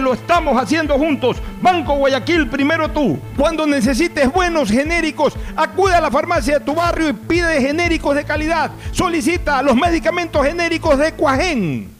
lo estamos haciendo juntos. Banco Guayaquil, primero tú. Cuando necesites buenos genéricos, acude a la farmacia de tu barrio y pide genéricos de calidad. Solicita los medicamentos genéricos de Cuajén.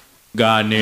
Gané.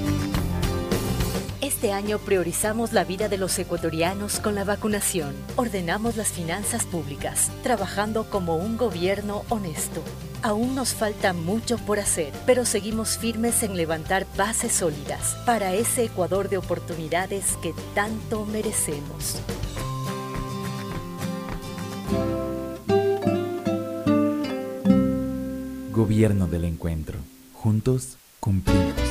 Este año priorizamos la vida de los ecuatorianos con la vacunación. Ordenamos las finanzas públicas, trabajando como un gobierno honesto. Aún nos falta mucho por hacer, pero seguimos firmes en levantar bases sólidas para ese Ecuador de oportunidades que tanto merecemos. Gobierno del Encuentro. Juntos cumplimos.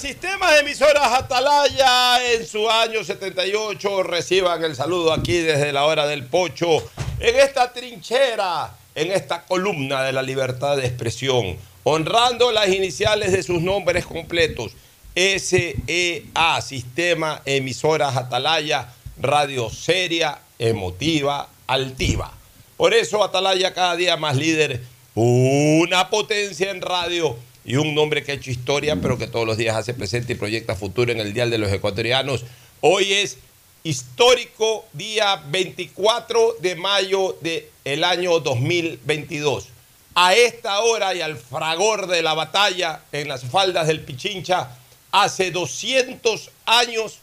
sistemas de emisoras Atalaya en su año 78. Reciban el saludo aquí desde la hora del pocho, en esta trinchera, en esta columna de la libertad de expresión, honrando las iniciales de sus nombres completos. SEA, Sistema Emisoras Atalaya, radio seria, emotiva, altiva. Por eso Atalaya cada día más líder, una potencia en radio y un nombre que ha hecho historia, pero que todos los días hace presente y proyecta futuro en el Dial de los Ecuatorianos. Hoy es histórico día 24 de mayo del año 2022. A esta hora y al fragor de la batalla en las faldas del Pichincha, hace 200 años,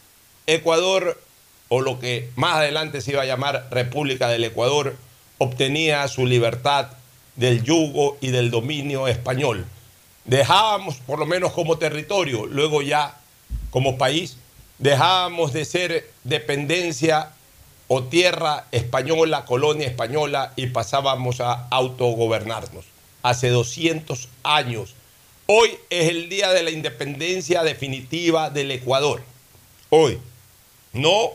Ecuador, o lo que más adelante se iba a llamar República del Ecuador, obtenía su libertad del yugo y del dominio español dejábamos, por lo menos como territorio, luego ya como país, dejábamos de ser dependencia o tierra española, colonia española, y pasábamos a autogobernarnos. Hace 200 años. Hoy es el día de la independencia definitiva del Ecuador. Hoy. No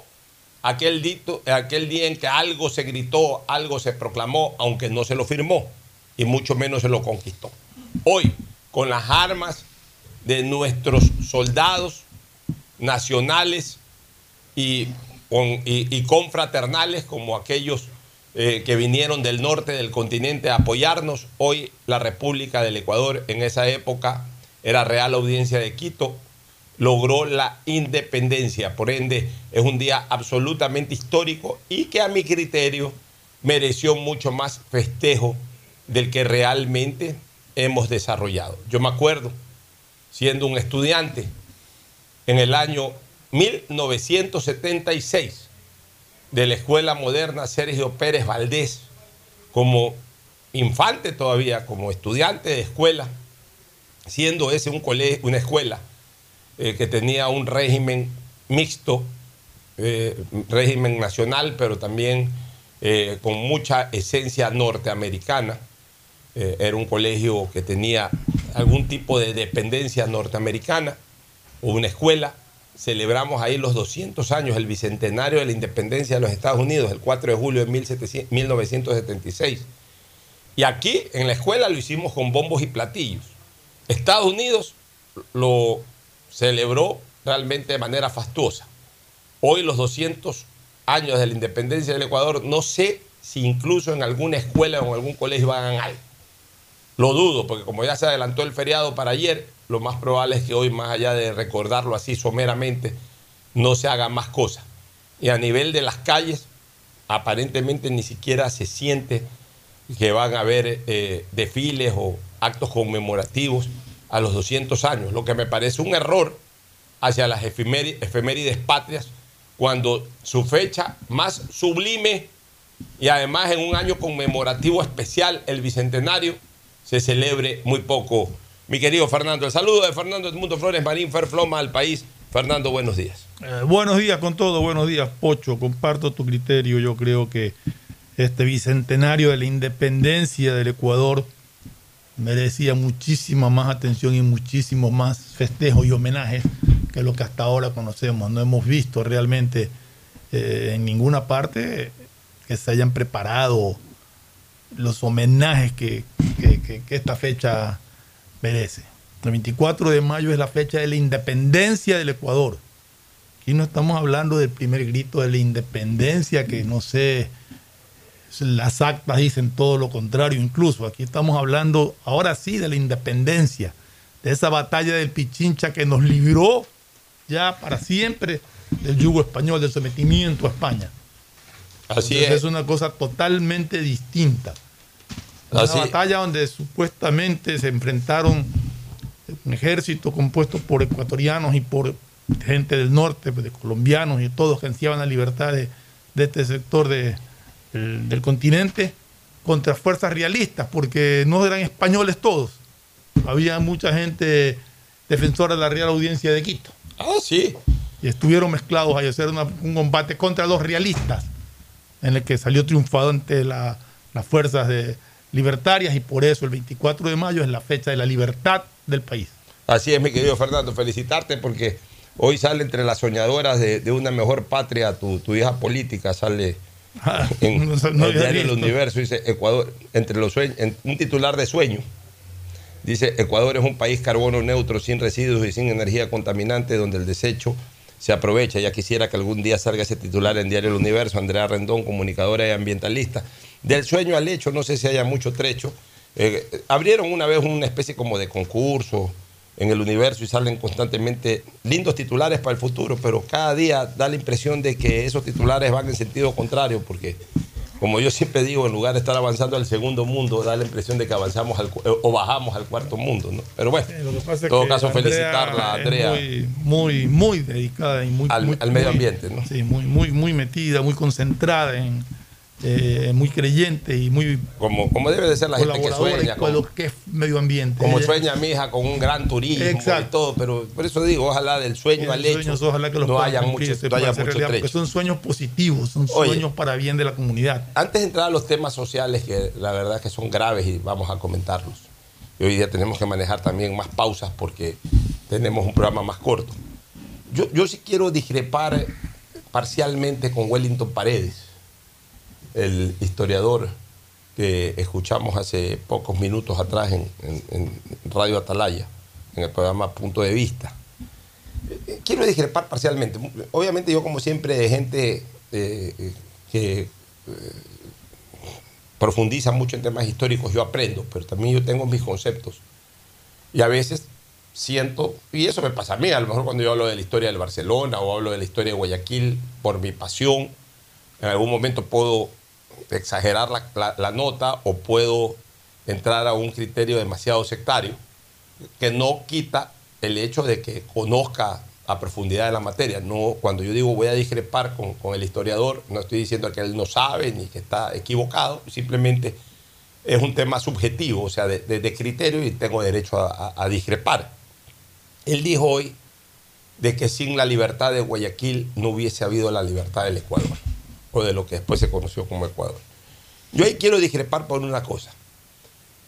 aquel, dito, aquel día en que algo se gritó, algo se proclamó, aunque no se lo firmó, y mucho menos se lo conquistó. Hoy con las armas de nuestros soldados nacionales y, confraternales como aquellos eh, que vinieron del norte del continente a apoyarnos. Hoy la República del Ecuador, en esa época era Real Audiencia de Quito, logró la independencia. Por ende, es un día absolutamente histórico y que a mi criterio mereció mucho más festejo del que realmente hemos desarrollado. Yo me acuerdo, siendo un estudiante, en el año 1976, de la Escuela Moderna Sergio Pérez Valdés, como infante todavía, como estudiante de escuela, siendo ese un colegio, una escuela eh, que tenía un régimen mixto, eh, régimen nacional, pero también eh, con mucha esencia norteamericana eh, era un colegio que tenía algún tipo de dependencia norteamericana o una escuela. Celebramos ahí los 200 años, el bicentenario de la independencia de los Estados Unidos, el 4 de julio de 1976. Y aquí en la escuela lo hicimos con bombos y platillos. Estados Unidos lo celebró realmente de manera fastuosa. Hoy los 200 años de la independencia del Ecuador, no sé si incluso en alguna escuela o en algún colegio hagan algo. Lo dudo, porque como ya se adelantó el feriado para ayer, lo más probable es que hoy, más allá de recordarlo así someramente, no se haga más cosas. Y a nivel de las calles, aparentemente ni siquiera se siente que van a haber eh, desfiles o actos conmemorativos a los 200 años, lo que me parece un error hacia las efemérides patrias, cuando su fecha más sublime y además en un año conmemorativo especial, el Bicentenario, se celebre muy poco. Mi querido Fernando, el saludo de Fernando Edmundo Flores Marín Ferfloma al país. Fernando, buenos días. Eh, buenos días con todo, buenos días, Pocho. Comparto tu criterio. Yo creo que este bicentenario de la independencia del Ecuador merecía muchísima más atención y muchísimo más festejos y homenajes que lo que hasta ahora conocemos. No hemos visto realmente eh, en ninguna parte que se hayan preparado los homenajes que, esta fecha merece. El 24 de mayo es la fecha de la independencia del Ecuador. Aquí no estamos hablando del primer grito de la independencia, que no sé, las actas dicen todo lo contrario incluso. Aquí estamos hablando ahora sí de la independencia, de esa batalla del Pichincha que nos libró ya para siempre del yugo español, del sometimiento a España. Así es. Es una cosa totalmente distinta. Una batalla donde supuestamente se enfrentaron un ejército compuesto por ecuatorianos y por gente del norte, de colombianos y todos que ansiaban la libertad de, este sector del continente contra fuerzas realistas, porque no eran españoles todos. Había mucha gente defensora de la Real Audiencia de Quito. Ah, sí. Y estuvieron mezclados a hacer un combate contra los realistas, en el que salió triunfado ante las fuerzas de, libertarias y por eso el 24 de mayo es la fecha de la libertad del país. Así es, mi querido Fernando, felicitarte porque hoy sale entre las soñadoras de, de una mejor patria tu, tu hija política, sale en no, no el diario. Universo, dice Ecuador, entre los sueños, en- un titular de sueño. Dice, Ecuador es un país carbono neutro, sin residuos y sin energía contaminante, donde el desecho se aprovecha. Ya quisiera que algún día salga ese titular en Diario El Universo, Andrea Rendón, comunicadora y ambientalista. Del sueño al hecho, no sé si haya mucho trecho. Eh, abrieron una vez una especie como de concurso en el universo y salen constantemente lindos titulares para el futuro, pero cada día da la impresión de que esos titulares van en sentido contrario, porque como yo siempre digo, en lugar de estar avanzando al segundo mundo, da la impresión de que avanzamos al eh, o bajamos al cuarto mundo, ¿no? Pero bueno, en todo caso, Andrea felicitarla, Andrea. Muy, muy, muy dedicada y muy, Al- muy- al medio ambiente, ¿no? Sí, muy, muy, muy metida, muy concentrada en, eh, muy creyente y muy Como, como debe de ser la gente que sueña, con lo que es medio ambiente. como Ella- sueña mi hija con un gran turismo y todo, pero por eso digo, ojalá del sueño al hecho sueños, ojalá que los no haya mucho, cumplirse no haya mucho realidad, porque trecho. son sueños positivos, son Oye. sueños para bien de la comunidad. Antes de entrar a los temas sociales, que la verdad que son graves y vamos a comentarlos, y hoy día tenemos que manejar también más pausas porque tenemos un programa más corto. Yo, yo sí quiero discrepar eh, parcialmente con Wellington Paredes, el historiador que escuchamos hace pocos minutos atrás en, Radio Atalaya, en el programa Punto de Vista. Eh, Quiero discrepar parcialmente. Obviamente yo como siempre de gente eh, eh, que profundiza mucho en temas históricos, yo aprendo, pero también yo tengo mis conceptos. Y a veces siento, y eso me pasa a mí, a lo mejor cuando yo hablo de la historia del Barcelona o hablo de la historia de Guayaquil, por mi pasión, en algún momento puedo exagerar la, nota o puedo entrar a un criterio demasiado sectario, que no quita el hecho de que conozca a profundidad de la materia. No, cuando yo digo voy a discrepar con, el historiador, no estoy diciendo que él no sabe ni que está equivocado, simplemente es un tema subjetivo, o sea, de, criterio y tengo derecho a- a discrepar. Él dijo hoy de que sin la libertad de Guayaquil no hubiese habido la libertad del Ecuador, o de lo que después se conoció como Ecuador. Yo ahí quiero discrepar por una cosa,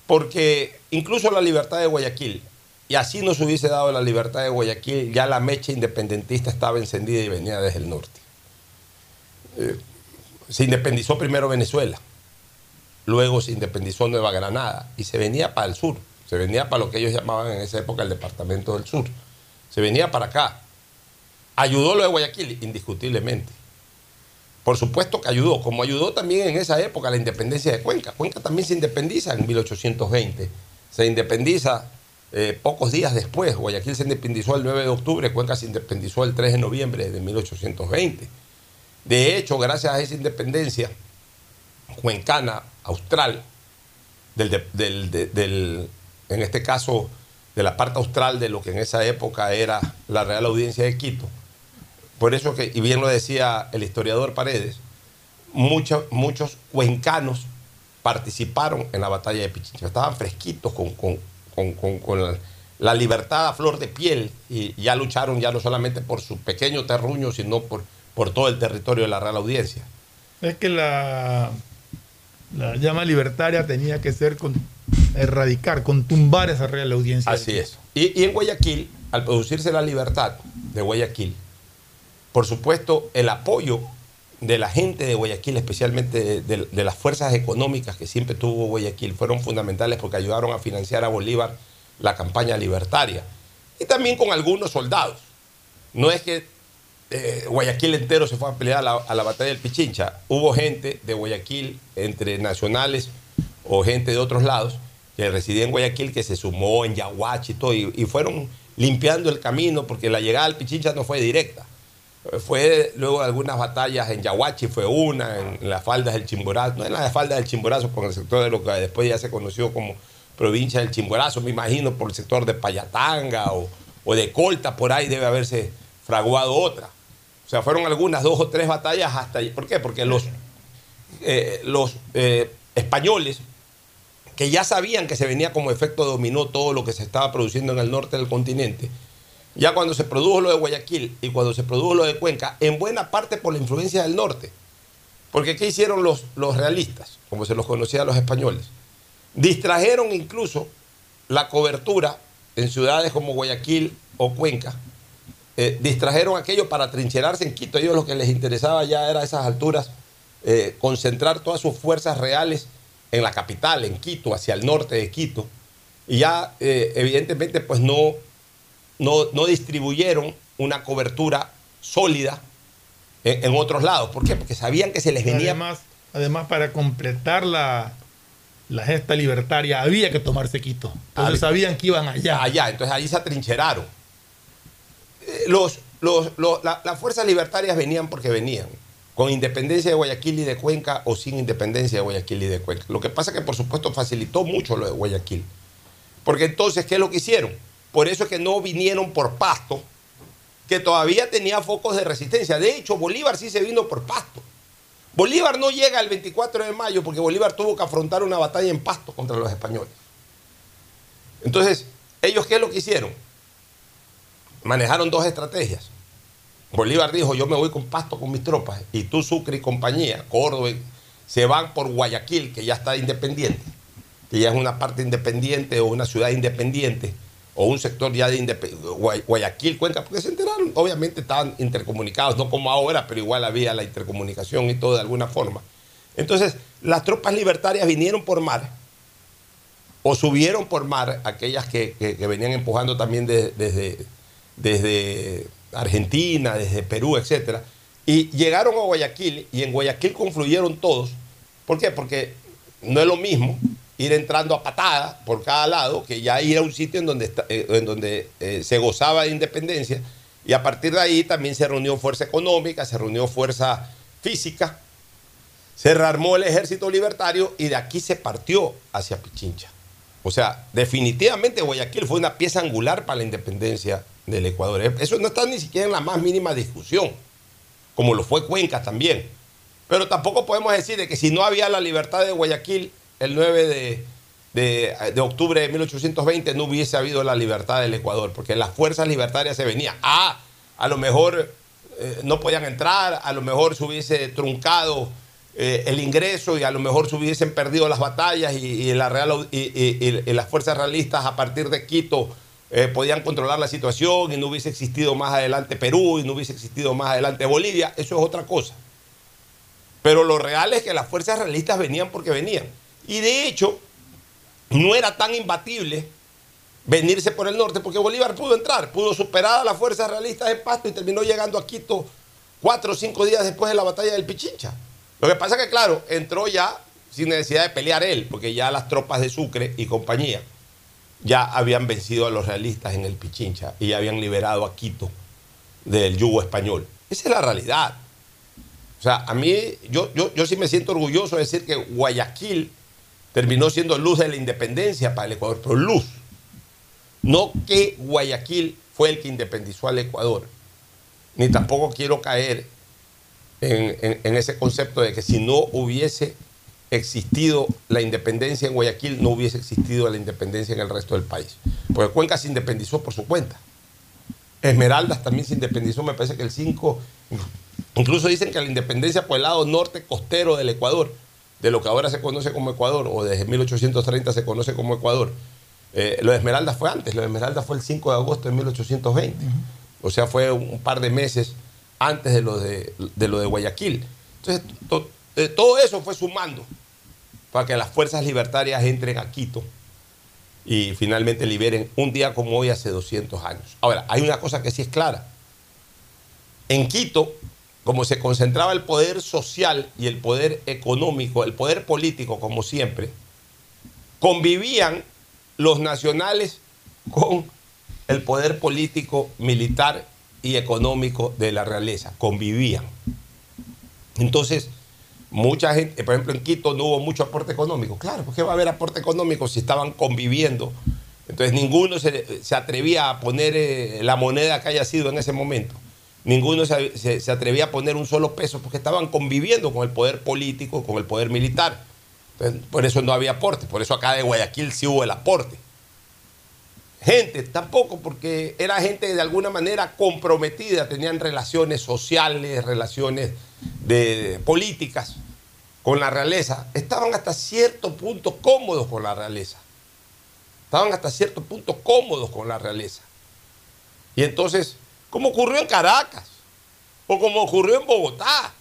porque incluso la libertad de Guayaquil, y así no se hubiese dado la libertad de Guayaquil, ya la mecha independentista estaba encendida y venía desde el norte. Eh, se independizó primero Venezuela, luego se independizó Nueva Granada y se venía para el sur, se venía para lo que ellos llamaban en esa época el departamento del sur, se venía para acá. Ayudó lo de Guayaquil, indiscutiblemente. Por supuesto que ayudó, como ayudó también en esa época la independencia de Cuenca. Cuenca también se independiza en 1820. Se independiza eh, pocos días después. Guayaquil se independizó el 9 de octubre, Cuenca se independizó el 3 de noviembre de 1820. De hecho, gracias a esa independencia cuencana, austral, del, de- del- de- del- en este caso, de la parte austral de lo que en esa época era la Real Audiencia de Quito, por eso que, y bien lo decía el historiador Paredes, muchos, muchos cuencanos participaron en la batalla de Pichincha. Estaban fresquitos con, con- con- con- con la, la libertad a flor de piel y ya lucharon ya no solamente por su pequeño terruño, sino por, por todo el territorio de la Real Audiencia. Es que la, la llama libertaria tenía que ser con, erradicar, contumbar esa real audiencia. Así es. Y, y en Guayaquil, al producirse la libertad de Guayaquil, por supuesto, el apoyo de la gente de Guayaquil, especialmente de, las fuerzas económicas que siempre tuvo Guayaquil, fueron fundamentales porque ayudaron a financiar a Bolívar la campaña libertaria. Y también con algunos soldados. No es que eh, Guayaquil entero se fue a pelear a la, a la batalla del Pichincha. Hubo gente de Guayaquil, entre nacionales o gente de otros lados, que residía en Guayaquil, que se sumó en Yaguachi y todo, y, y fueron limpiando el camino, porque la llegada al Pichincha no fue directa. Fue luego de algunas batallas en Yaguachi, fue una, en, en las faldas del Chimborazo, no en las faldas del Chimborazo, por el sector de lo que después ya se conoció como provincia del Chimborazo, me imagino por el sector de Payatanga o, o de Colta, por ahí debe haberse fraguado otra. O sea, fueron algunas dos o tres batallas hasta allí. ¿Por qué? Porque los, eh, los eh, españoles, que ya sabían que se venía como efecto dominó todo lo que se estaba produciendo en el norte del continente, ya cuando se produjo lo de Guayaquil y cuando se produjo lo de Cuenca, en buena parte por la influencia del norte. Porque ¿qué hicieron los, los realistas, como se los conocía a los españoles? Distrajeron incluso la cobertura en ciudades como Guayaquil o Cuenca, eh, distrajeron aquello para trincherarse en Quito. A ellos lo que les interesaba ya era a esas alturas eh, concentrar todas sus fuerzas reales en la capital, en Quito, hacia el norte de Quito. Y ya eh, evidentemente pues no, no, no distribuyeron una cobertura sólida en, en otros lados. ¿Por qué? Porque sabían que se les venía... Además, además para completar la, la gesta libertaria había que tomarse Quito. Entonces Ah, sabían que iban allá. Allá, entonces allí se atrincheraron. Eh, Los, los- los- la- las fuerzas libertarias venían porque venían, con independencia de Guayaquil y de Cuenca o sin independencia de Guayaquil y de Cuenca. Lo que pasa es que, por supuesto, facilitó mucho lo de Guayaquil. Porque entonces, ¿qué es lo que hicieron? Por eso es que no vinieron por Pasto, que todavía tenía focos de resistencia. De hecho, Bolívar sí se vino por Pasto. Bolívar no llega el 24 de mayo porque Bolívar tuvo que afrontar una batalla en Pasto contra los españoles. Entonces, ¿ellos qué es lo que hicieron? Manejaron dos estrategias. Bolívar dijo, yo me voy con Pasto con mis tropas y tú, Sucre y compañía, Córdoba, se van por Guayaquil, que ya está independiente, que ya es una parte independiente o una ciudad independiente o un sector ya de Guayaquil, Cuenca, porque se enteraron, obviamente estaban intercomunicados, no como ahora, pero igual había la intercomunicación y todo de alguna forma. Entonces, las tropas libertarias vinieron por mar o subieron por mar aquellas que, que- que venían empujando también de- desde, desde Argentina, desde Perú, etc. Y llegaron a Guayaquil y en Guayaquil confluyeron todos. ¿Por qué? Porque no es lo mismo ir entrando a patada por cada lado que ya ir a un sitio en donde, eh, en donde eh, se gozaba de independencia y a partir de ahí también se reunió fuerza económica, se reunió fuerza física, se rearmó el ejército libertario y de aquí se partió hacia Pichincha. O sea, definitivamente Guayaquil fue una pieza angular para la independencia del Ecuador. Eso no está ni siquiera en la más mínima discusión, como lo fue Cuenca también. Pero tampoco podemos decir de que si no había la libertad de Guayaquil el 9 de, de- de octubre de 1820 no hubiese habido la libertad del Ecuador, porque las fuerzas libertarias se venían. Ah, a lo mejor eh, no podían entrar, a lo mejor se hubiese truncado eh, el ingreso y a lo mejor se hubiesen perdido las batallas y, Real, y las fuerzas realistas a partir de Quito eh, podían controlar la situación y no hubiese existido más adelante Perú y no hubiese existido más adelante Bolivia, eso es otra cosa. Pero lo real es que las fuerzas realistas venían porque venían. Y de hecho, no era tan imbatible venirse por el norte porque Bolívar pudo entrar, pudo superar a las fuerzas realistas en Pasto y terminó llegando a Quito cuatro o cinco días después de la batalla del Pichincha. Lo que pasa es que, claro, entró ya sin necesidad de pelear él, porque ya las tropas de Sucre y compañía ya habían vencido a los realistas en el Pichincha y ya habían liberado a Quito del yugo español. Esa es la realidad. O sea, a mí, yo, yo, yo sí me siento orgulloso de decir que Guayaquil terminó siendo luz de la independencia para el Ecuador, pero luz. No que Guayaquil fue el que independizó al Ecuador, ni tampoco quiero caer en, ese concepto de que si no hubiese existido la independencia en Guayaquil, no hubiese existido la independencia en el resto del país. Porque Cuenca se independizó por su cuenta. Esmeraldas también se independizó, me parece que el 5, incluso dicen que la independencia por el lado norte costero del Ecuador, de lo que ahora se conoce como Ecuador, o desde 1830 se conoce como Ecuador, eh, lo de Esmeraldas fue antes, lo de Esmeraldas fue el 5 de agosto de 1820. O sea, fue un par de meses antes de lo de, de lo de Guayaquil. Entonces, to- eh, todo eso fue sumando para que las fuerzas libertarias entren a Quito y finalmente liberen un día como hoy hace 200 años. Ahora, hay una cosa que sí es clara. En Quito, como se concentraba el poder social y el poder económico, el poder político, como siempre, convivían los nacionales con el poder político, militar y económico de la realeza. Convivían. Entonces, mucha gente, por ejemplo, en Quito no hubo mucho aporte económico. Claro, ¿por qué va a haber aporte económico si estaban conviviendo? Entonces, ninguno se, atrevía a poner eh, la moneda que haya sido en ese momento. Ninguno se, se- atrevía a poner un solo peso porque estaban conviviendo con el poder político, con el poder militar. Por eso no había aporte. Por eso acá de Guayaquil sí hubo el aporte. Gente, tampoco, porque era gente de alguna manera comprometida, tenían relaciones sociales, relaciones de, políticas con la realeza. Estaban hasta cierto punto cómodos con la realeza. estaban hasta cierto punto cómodos con la realeza. Y entonces, como ocurrió en Caracas, o como ocurrió en Bogotá,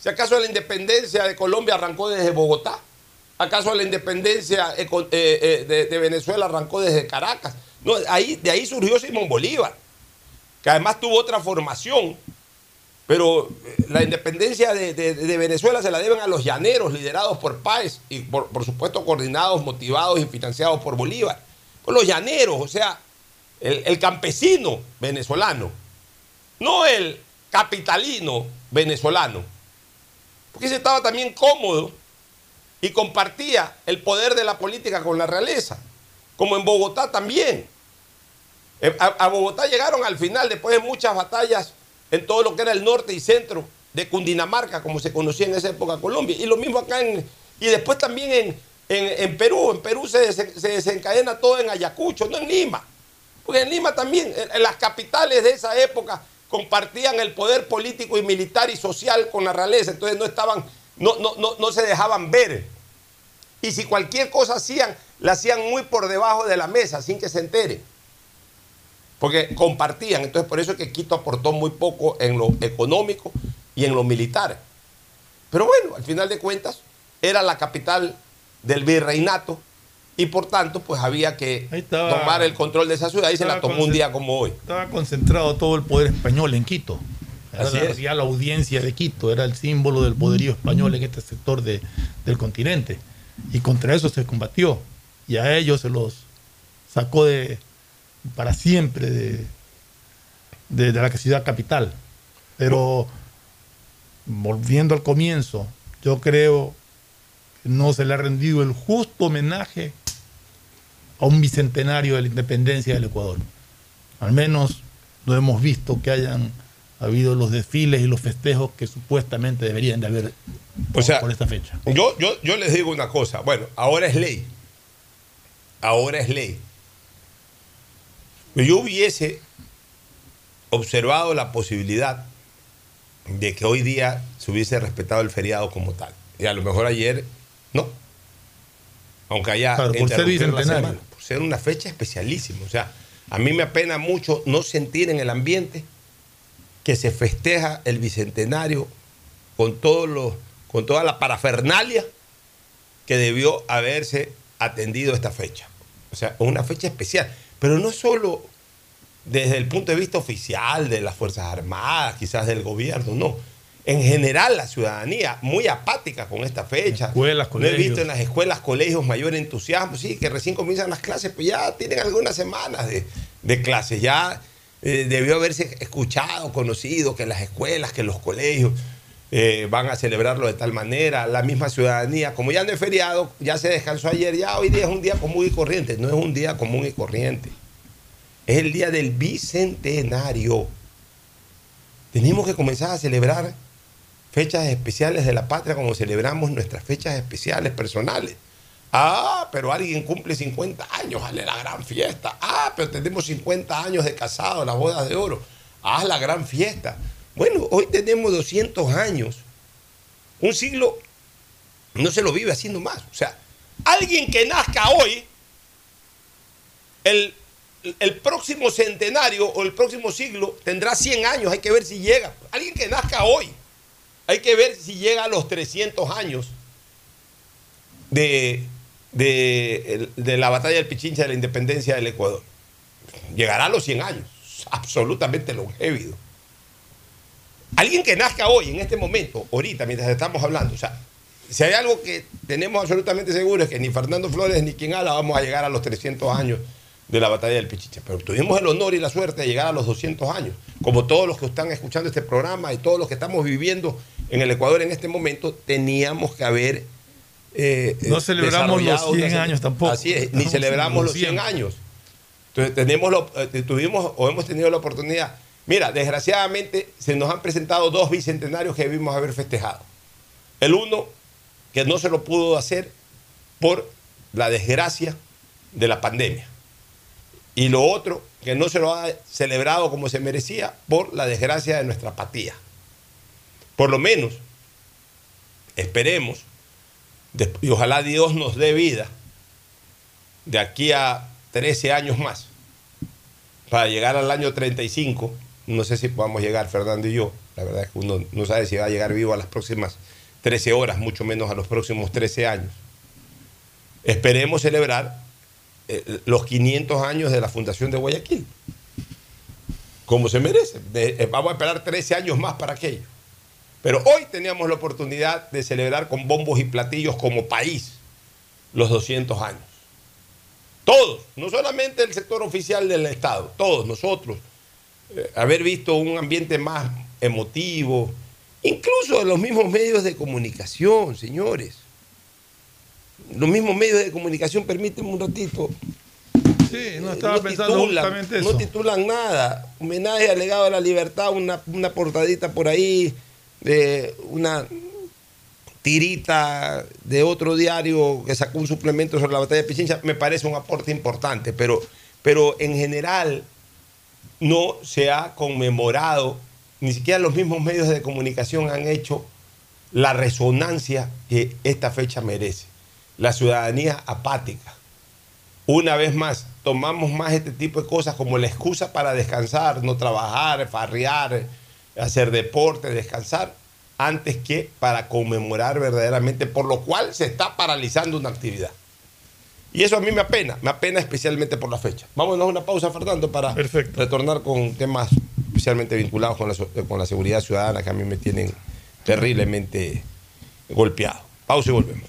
si acaso la independencia de Colombia arrancó desde Bogotá, acaso la independencia eh, eh, de, Venezuela arrancó desde Caracas. No, ahí, de ahí surgió Simón Bolívar, que además tuvo otra formación, pero eh, la independencia de, Venezuela se la deben a los llaneros liderados por Páez y por, por supuesto coordinados, motivados y financiados por Bolívar. Con los llaneros, o sea, el, campesino venezolano, no el capitalino venezolano, porque ese estaba también cómodo y compartía el poder de la política con la realeza, como en Bogotá también. Eh, A, Bogotá llegaron al final, después de muchas batallas en todo lo que era el norte y centro de Cundinamarca, como se conocía en esa época Colombia. Y lo mismo acá en. Y después también en, en- Perú. En Perú se, se desencadena todo en Ayacucho, no en Lima. Porque en Lima también, en- las capitales de esa época compartían el poder político y militar y social con la realeza. Entonces no estaban, no, no, no, no se dejaban ver. Y si cualquier cosa hacían, la hacían muy por debajo de la mesa, sin que se enteren. Porque compartían. Entonces, por eso es que Quito aportó muy poco en lo económico y en lo militar. Pero bueno, al final de cuentas, era la capital del virreinato y por tanto, pues había que estaba- tomar el control de esa ciudad y se la tomó un día como hoy. Estaba concentrado todo el poder español en Quito. Era Así la, es. ya la audiencia de Quito, era el símbolo del poderío español en este sector de- del continente. Y contra eso se combatió. Y a ellos se los sacó de para siempre de, de- de la ciudad capital. Pero volviendo al comienzo, yo creo que no se le ha rendido el justo homenaje a un bicentenario de la independencia del Ecuador. Al menos no hemos visto que hayan habido los desfiles y los festejos que supuestamente deberían de haber O sea, por esta fecha. Yo, yo, yo les digo una cosa. Bueno, ahora es ley. Ahora es ley. Yo hubiese observado la posibilidad de que hoy día se hubiese respetado el feriado como tal. Y a lo mejor ayer no. Aunque haya Claro, por ser bicentenario. por ser una fecha especialísima. O sea, a mí me apena mucho no sentir en el ambiente que se festeja el bicentenario con todos los, con toda la parafernalia que debió haberse atendido esta fecha. O sea, una fecha especial. Pero no solo desde el punto de vista oficial de las Fuerzas Armadas, quizás del gobierno, no. En general, la ciudadanía muy apática con esta fecha. Escuelas, No he visto colegios. en las escuelas, colegios mayor entusiasmo. Sí, que recién comienzan las clases, pues ya tienen algunas semanas de, de clases. Ya eh, debió haberse escuchado, conocido que las escuelas, que los colegios eh, van a celebrarlo de tal manera. La misma ciudadanía, como ya no es feriado, ya se descansó ayer, ya hoy día es un día común y corriente. No es un día común y corriente. Es el día del bicentenario. Tenemos que comenzar a celebrar fechas especiales de la patria como celebramos nuestras fechas especiales personales. Ah, pero alguien cumple 50 años, hazle la gran fiesta. Ah, pero tenemos 50 años de casado, las bodas de oro. Haz la gran fiesta. Bueno, hoy tenemos 200 años. Un siglo no se lo vive haciendo más. O sea, alguien que nazca hoy, el, el próximo centenario o el próximo siglo tendrá 100 años. Hay que ver si llega. Alguien que nazca hoy, hay que ver si llega a los 300 años de, de, la batalla del Pichincha de la independencia del Ecuador. Llegará a los 100 años. Absolutamente longévido. Alguien que nazca hoy, en este momento, ahorita, mientras estamos hablando, o sea, si hay algo que tenemos absolutamente seguro es que ni Fernando Flores ni quien habla vamos a llegar a los 300 años de la batalla del Pichicha. Pero tuvimos el honor y la suerte de llegar a los 200 años. Como todos los que están escuchando este programa y todos los que estamos viviendo en el Ecuador en este momento, teníamos que haber. eh, No celebramos los desarrollado 100 una- años tampoco. Así es, ni celebramos los los 100 100. años. Entonces tenemos lo- eh, tuvimos o hemos tenido la oportunidad. Mira, desgraciadamente se nos han presentado dos bicentenarios que debimos haber festejado. El uno, que no se lo pudo hacer por la desgracia de la pandemia. Y lo otro, que no se lo ha celebrado como se merecía por la desgracia de nuestra apatía. Por lo menos, esperemos, y ojalá Dios nos dé vida de aquí a 13 años más para llegar al año 35. No sé si podamos llegar, Fernando y yo. La verdad es que uno no sabe si va a llegar vivo a las próximas 13 horas, mucho menos a los próximos 13 años. Esperemos celebrar eh, los 500 años de la fundación de Guayaquil. Como se merece. Eh, vamos a esperar 13 años más para aquello. Pero hoy teníamos la oportunidad de celebrar con bombos y platillos como país los 200 años. Todos, no solamente el sector oficial del Estado, todos nosotros, eh, haber visto un ambiente más emotivo, incluso en los mismos medios de comunicación, señores. Los mismos medios de comunicación, permíteme un ratito, Sí, no estaba no pensando titulan, justamente eso. No titulan nada. Homenaje al legado de la libertad, una, una portadita por ahí, de una tirita de otro diario que sacó un suplemento sobre la batalla de Pichincha, me parece un aporte importante, pero, pero en general no se ha conmemorado, ni siquiera los mismos medios de comunicación han hecho la resonancia que esta fecha merece. La ciudadanía apática. Una vez más, tomamos más este tipo de cosas como la excusa para descansar, no trabajar, farrear, hacer deporte, descansar, antes que para conmemorar verdaderamente, por lo cual se está paralizando una actividad. Y eso a mí me apena, me apena especialmente por la fecha. Vámonos a una pausa, Fernando, para retornar con temas especialmente vinculados con la, con la seguridad ciudadana que a mí me tienen terriblemente golpeado. Pausa y volvemos.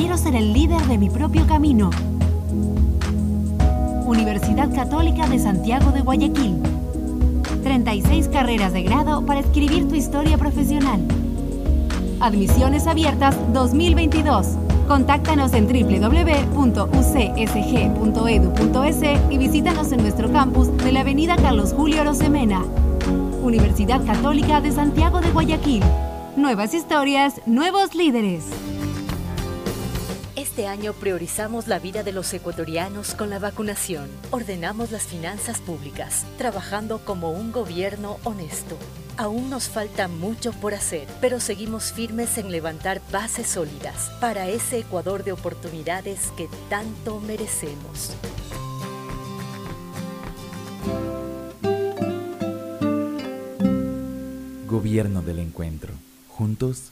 Quiero ser el líder de mi propio camino. Universidad Católica de Santiago de Guayaquil. 36 carreras de grado para escribir tu historia profesional. Admisiones abiertas 2022. Contáctanos en www.ucsg.edu.es E y visítanos en nuestro campus de la Avenida Carlos Julio Rosemena. Universidad Católica de Santiago de Guayaquil. Nuevas historias, nuevos líderes. Este año priorizamos la vida de los ecuatorianos con la vacunación. Ordenamos las finanzas públicas, trabajando como un gobierno honesto. Aún nos falta mucho por hacer, pero seguimos firmes en levantar bases sólidas para ese Ecuador de oportunidades que tanto merecemos. Gobierno del Encuentro. Juntos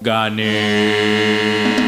Gané.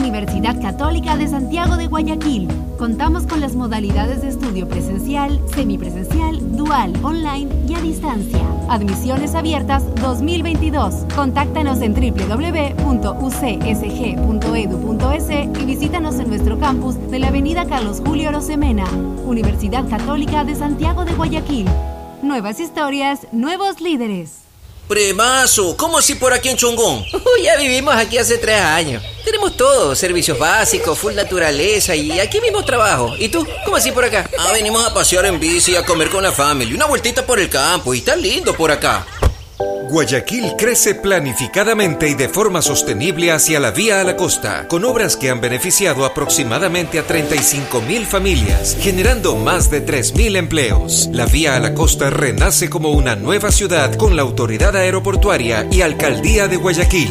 Universidad Católica de Santiago de Guayaquil. Contamos con las modalidades de estudio presencial, semipresencial, dual, online y a distancia. Admisiones abiertas 2022. Contáctanos en www.ucsg.edu.es y visítanos en nuestro campus de la Avenida Carlos Julio Rosemena. Universidad Católica de Santiago de Guayaquil. Nuevas historias, nuevos líderes. Premazo, ¿cómo así por aquí en Chongón? Ya vivimos aquí hace tres años. Tenemos todo, servicios básicos, full naturaleza y aquí mismo trabajo. ¿Y tú? ¿Cómo así por acá? Ah, venimos a pasear en bici y a comer con la familia. Una vueltita por el campo y está lindo por acá. Guayaquil crece planificadamente y de forma sostenible hacia la vía a la costa, con obras que han beneficiado aproximadamente a 35 mil familias, generando más de 3 mil empleos. La vía a la costa renace como una nueva ciudad con la autoridad aeroportuaria y alcaldía de Guayaquil.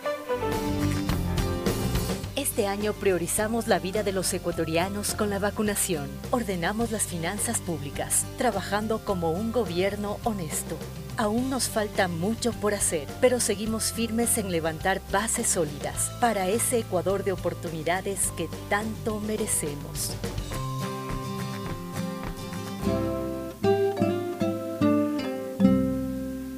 Este año priorizamos la vida de los ecuatorianos con la vacunación. Ordenamos las finanzas públicas, trabajando como un gobierno honesto. Aún nos falta mucho por hacer, pero seguimos firmes en levantar bases sólidas para ese Ecuador de oportunidades que tanto merecemos.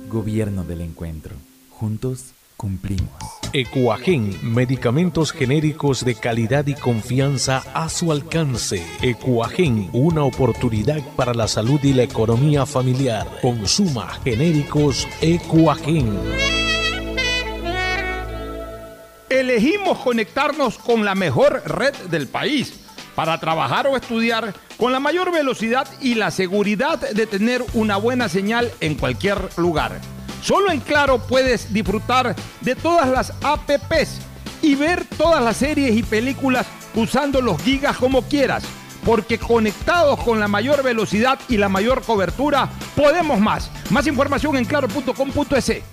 Gobierno del Encuentro. Juntos cumplimos. Ecuagen, medicamentos genéricos de calidad y confianza a su alcance. Ecuagen, una oportunidad para la salud y la economía familiar. Consuma genéricos Ecuagen. Elegimos conectarnos con la mejor red del país para trabajar o estudiar con la mayor velocidad y la seguridad de tener una buena señal en cualquier lugar. Solo en Claro puedes disfrutar de todas las apps y ver todas las series y películas usando los gigas como quieras. Porque conectados con la mayor velocidad y la mayor cobertura, podemos más. Más información en claro.com.es.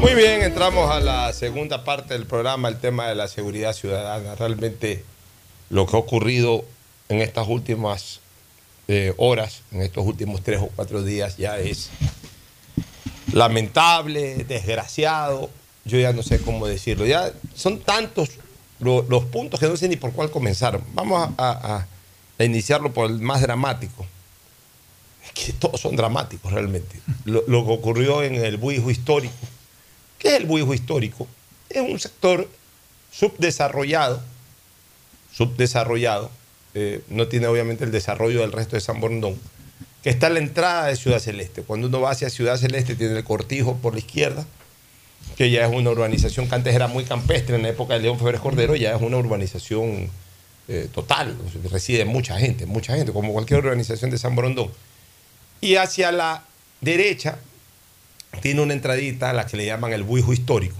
Muy bien, entramos a la segunda parte del programa, el tema de la seguridad ciudadana. Realmente lo que ha ocurrido en estas últimas eh, horas, en estos últimos tres o cuatro días, ya es lamentable, desgraciado. Yo ya no sé cómo decirlo. Ya son tantos lo- los puntos que no sé ni por cuál comenzar. Vamos a, iniciarlo por el más dramático. Es que todos son dramáticos realmente. Lo, lo que ocurrió en el Buijo histórico. ¿Qué es el Buijo histórico? Es un sector subdesarrollado, subdesarrollado, eh, no tiene obviamente el desarrollo del resto de San Borondón, que está a la entrada de Ciudad Celeste. Cuando uno va hacia Ciudad Celeste tiene el cortijo por la izquierda, que ya es una urbanización que antes era muy campestre en la época de León Febres Cordero, ya es una urbanización eh, total, reside mucha gente, mucha gente, como cualquier urbanización de San Borondón. Y hacia la derecha tiene una entradita a la que le llaman el buijo histórico,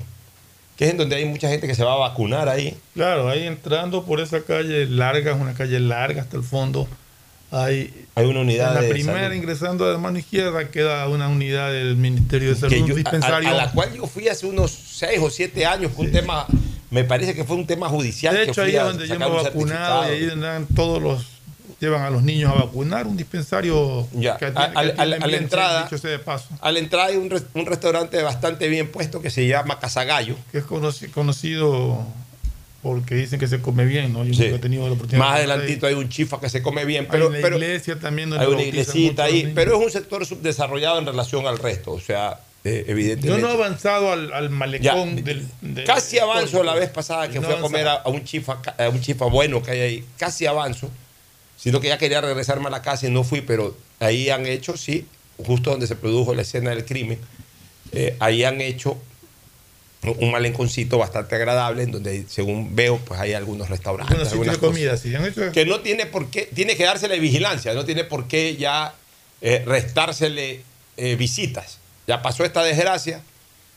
que es en donde hay mucha gente que se va a vacunar ahí. Claro, ahí entrando por esa calle larga, es una calle larga hasta el fondo. Hay, hay una unidad En la de primera, salud. ingresando de mano izquierda, queda una unidad del Ministerio de Salud, que un yo- a- dispensario. A, a la cual yo fui hace unos seis o siete años, fue un tema, me parece que fue un tema judicial. de hecho, ahí es a donde yo me vacunado y ahí andan todos los. Llevan a los niños a vacunar, un dispensario Ya, que atiende- que a- a- atiende a la bien, entrada, de paso. a la entrada hay un, res- un restaurante bastante bien puesto que se llama Casagallo. que es conoci- conocido porque dicen que se come bien, ¿no? Yo Sí. nunca he tenido la oportunidad Más adelantito hay un chifa que se come bien, pero, hay una pero iglesia también donde hay una iglesita ahí, pero es un sector subdesarrollado en relación al resto, o sea, eh, Yo evidentemente. no he avanzado al, al malecón Ya, del, del- Casi avanzo la vez pasada que No fui a comer a un chifa, a un chifa bueno que hay ahí. Casi avanzo, sino que ya quería regresarme a la casa y no fui, pero ahí han hecho, sí, justo donde se produjo la escena del crimen, eh, ahí han hecho un malenconcito bastante agradable en donde según veo pues hay algunos restaurantes Bueno, algunas de comida, cosas sí, han hecho- que no tiene por qué tiene que dársele vigilancia no tiene por qué ya eh, restársele eh, visitas. Ya pasó esta desgracia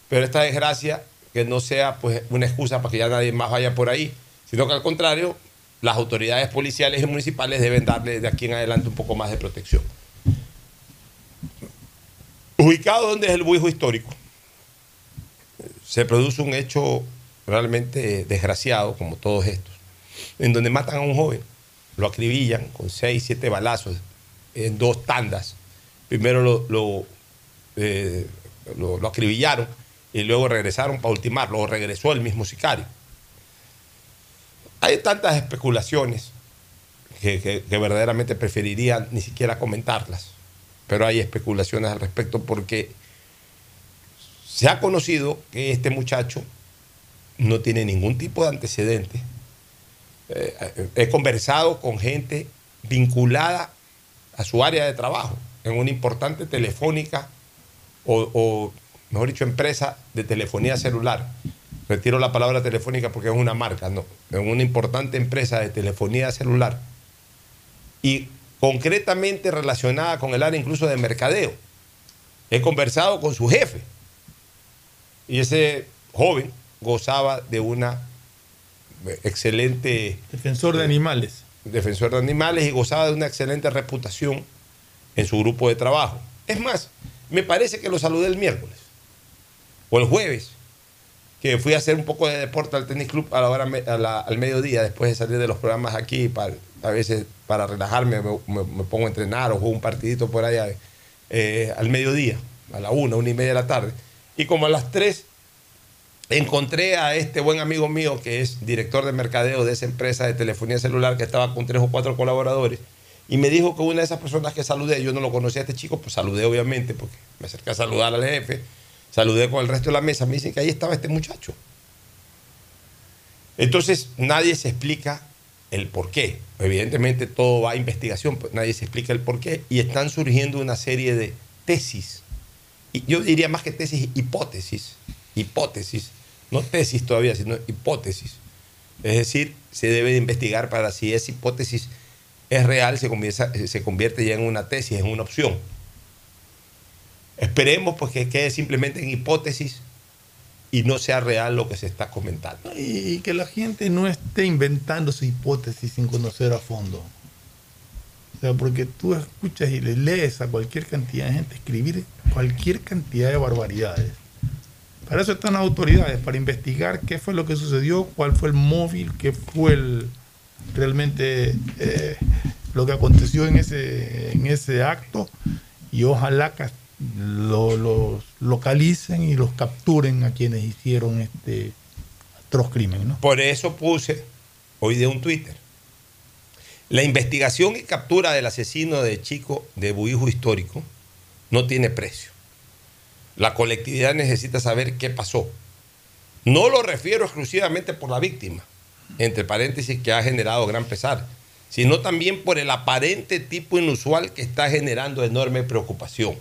pero esta desgracia que no sea pues una excusa para que ya nadie más vaya por ahí sino que al contrario las autoridades policiales y municipales deben darle de aquí en adelante un poco más de protección ubicado donde es el buijo histórico se produce un hecho realmente desgraciado, como todos estos, en donde matan a un joven, lo acribillan con seis, siete balazos en dos tandas. Primero lo, lo, eh, lo- lo acribillaron y luego regresaron para ultimarlo, o regresó el mismo sicario. Hay tantas especulaciones que, verdaderamente preferiría ni siquiera comentarlas, pero hay especulaciones al respecto porque se ha conocido que este muchacho no tiene ningún tipo de antecedente. Eh, he conversado con gente vinculada a su área de trabajo, en una importante telefónica o, o, mejor dicho, empresa de telefonía celular. Retiro la palabra telefónica porque es una marca, no, en una importante empresa de telefonía celular y concretamente relacionada con el área incluso de mercadeo. He conversado con su jefe y ese joven gozaba de una excelente... Defensor de animales. Defensor de animales y gozaba de una excelente reputación en su grupo de trabajo. Es más, me parece que lo saludé el miércoles o el jueves, que fui a hacer un poco de deporte al tenis club a la hora, a la- al mediodía, después de salir de los programas aquí, para, a veces para relajarme me, pongo a entrenar o juego un partidito por allá eh, al mediodía, a la una, una y media de la tarde. Y como a las tres encontré a este buen amigo mío que es director de mercadeo de esa empresa de telefonía celular que estaba con tres o cuatro colaboradores y me dijo que una de esas personas que saludé, yo no lo conocía a este chico, pues saludé obviamente porque me acerqué a saludar al jefe, saludé con el resto de la mesa, me dicen que ahí estaba este muchacho. Entonces nadie se explica el por qué. Evidentemente todo va a investigación, pero nadie se explica el por qué y están surgiendo una serie de tesis. Y yo diría más que tesis, hipótesis. Hipótesis. No tesis todavía, sino hipótesis. Es decir, se debe de investigar para si esa hipótesis es real, se, se convierte ya en una tesis, en una opción. Esperemos pues que quede simplemente en hipótesis y no sea real lo que se está comentando. Y que la gente no esté inventando su hipótesis sin conocer a fondo. O sea, porque tú escuchas y le lees a cualquier cantidad de gente escribir cualquier cantidad de barbaridades. Para eso están las autoridades, para investigar qué fue lo que sucedió, cuál fue el móvil, qué fue el, realmente eh, lo que aconteció en ese, en ese acto y ojalá lo- los localicen y los capturen a quienes hicieron este atroz crimen. ¿no? Por eso puse hoy de un Twitter. La investigación y captura del asesino de Chico de Buijo Histórico no tiene precio. La colectividad necesita saber qué pasó. No lo refiero exclusivamente por la víctima, entre paréntesis, que ha generado gran pesar, sino también por el aparente tipo inusual que está generando enorme preocupación.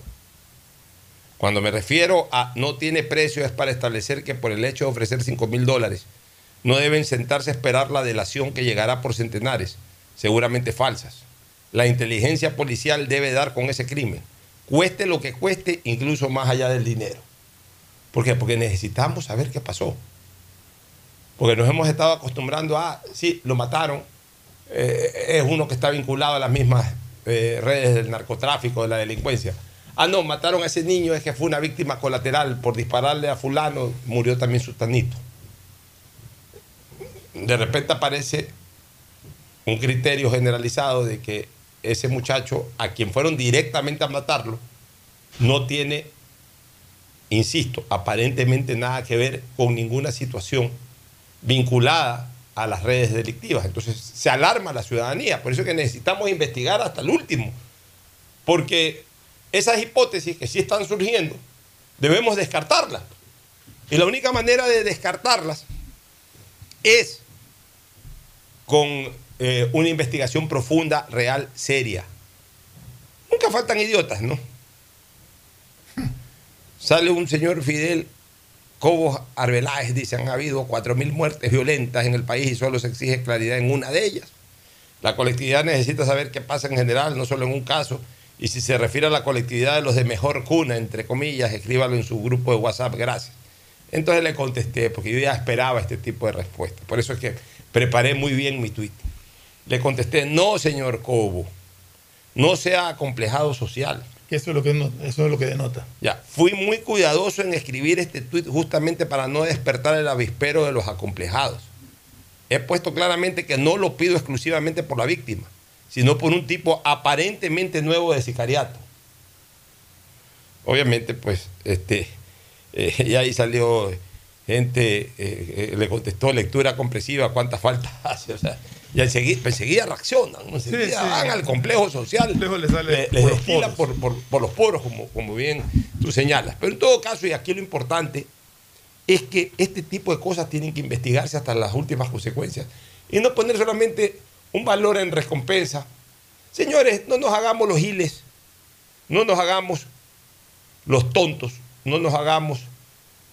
Cuando me refiero a no tiene precio es para establecer que por el hecho de ofrecer 5 mil dólares no deben sentarse a esperar la delación que llegará por centenares, seguramente falsas. La inteligencia policial debe dar con ese crimen, cueste lo que cueste, incluso más allá del dinero. ¿Por qué? Porque necesitamos saber qué pasó. Porque nos hemos estado acostumbrando a, sí, lo mataron, eh, es uno que está vinculado a las mismas eh, redes del narcotráfico, de la delincuencia. Ah, no, mataron a ese niño, es que fue una víctima colateral por dispararle a fulano, murió también su tanito. De repente aparece un criterio generalizado de que ese muchacho, a quien fueron directamente a matarlo, no tiene, insisto, aparentemente nada que ver con ninguna situación vinculada a las redes delictivas. Entonces se alarma la ciudadanía. Por eso es que necesitamos investigar hasta el último. Porque esas hipótesis que sí están surgiendo, debemos descartarlas. Y la única manera de descartarlas es con eh, una investigación profunda, real, seria. Nunca faltan idiotas, ¿no? Sale un señor Fidel Cobos Arbeláez, dice, han habido 4.000 muertes violentas en el país y solo se exige claridad en una de ellas. La colectividad necesita saber qué pasa en general, no solo en un caso. Y si se refiere a la colectividad de los de mejor cuna, entre comillas, escríbalo en su grupo de WhatsApp, gracias. Entonces le contesté, porque yo ya esperaba este tipo de respuesta. Por eso es que preparé muy bien mi tweet. Le contesté, no, señor Cobo, no sea acomplejado social. Eso es lo que, eso es lo que denota. Ya, fui muy cuidadoso en escribir este tuit justamente para no despertar el avispero de los acomplejados. He puesto claramente que no lo pido exclusivamente por la víctima, sino por un tipo aparentemente nuevo de sicariato. Obviamente, pues, este, eh, y ahí salió gente, eh, eh, le contestó lectura compresiva, cuánta falta hace, o sea, y enseguida, enseguida reaccionan, enseguida sí. van al complejo social, le- les destila por, por- por los poros, como, como bien tú señalas. Pero en todo caso, y aquí lo importante, es que este tipo de cosas tienen que investigarse hasta las últimas consecuencias y no poner solamente un valor en recompensa. Señores, no nos hagamos los giles, no nos hagamos los tontos, no nos hagamos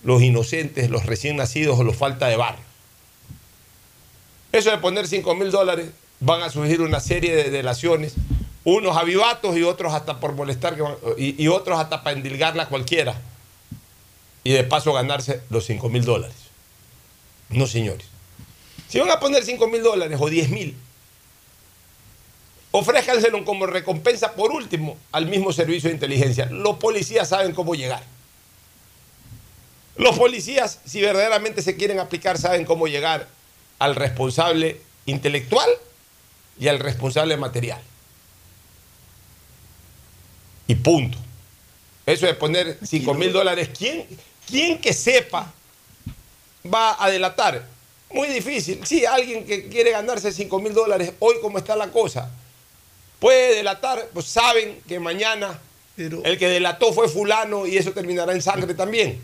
los inocentes, los recién nacidos o los falta de barrio. Eso de poner 5 mil dólares van a surgir una serie de delaciones, unos avivatos y otros hasta por molestar y, otros hasta para endilgarla cualquiera y de paso ganarse los 5 mil dólares. No, señores. Si van a poner 5 mil dólares o 10 mil, ofrézcanselo como recompensa por último al mismo servicio de inteligencia. Los policías saben cómo llegar. Los policías, si verdaderamente se quieren aplicar, saben cómo llegar al responsable intelectual y al responsable material. Y punto. Eso de poner 5 mil dólares, ¿quién, ¿quién que sepa va a delatar? Muy difícil. Sí, alguien que quiere ganarse 5 mil dólares, hoy como está la cosa, puede delatar, pues saben que mañana el que delató fue fulano y eso terminará en sangre también.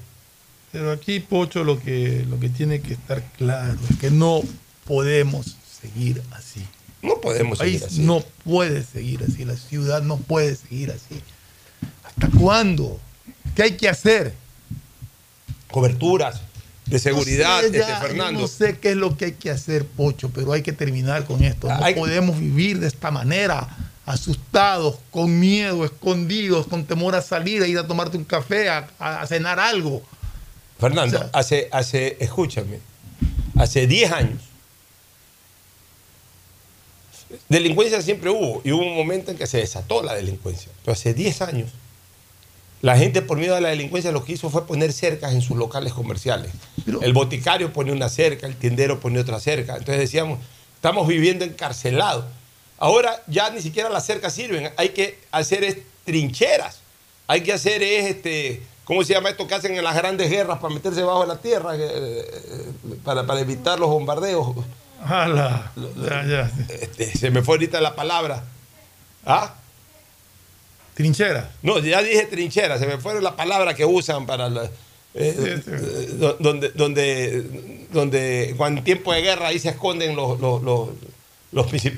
Pero aquí, Pocho, lo que, lo que tiene que estar claro es que no podemos seguir así. No podemos El país seguir así. no puede seguir así. La ciudad no puede seguir así. ¿Hasta cuándo? ¿Qué hay que hacer? Coberturas de seguridad, No sé, este, ya, Fernando. yo No sé qué es lo que hay que hacer, Pocho, pero hay que terminar con esto. No Hay- podemos vivir de esta manera, asustados, con miedo, escondidos, con temor a salir, a ir a tomarte un café, a, a cenar algo. Fernando, hace, hace, escúchame, hace 10 años, delincuencia siempre hubo y hubo un momento en que se desató la delincuencia. Pero hace 10 años, la gente por miedo a la delincuencia lo que hizo fue poner cercas en sus locales comerciales. el boticario pone una cerca, el tiendero pone otra cerca. Entonces decíamos, estamos viviendo encarcelados. Ahora ya ni siquiera las cercas sirven, hay que hacer es trincheras, hay que hacer es este, ¿cómo se llama esto que hacen en las grandes guerras para meterse bajo la tierra, eh, eh, para, para evitar los bombardeos? Ala, ya, ya. Este, se me fue ahorita la palabra. ¿Ah? Trinchera. No, ya dije trinchera, se me fue la palabra que usan para la- eh, eh, do- donde, donde, donde cuando en tiempo de guerra ahí se esconden los, los, los-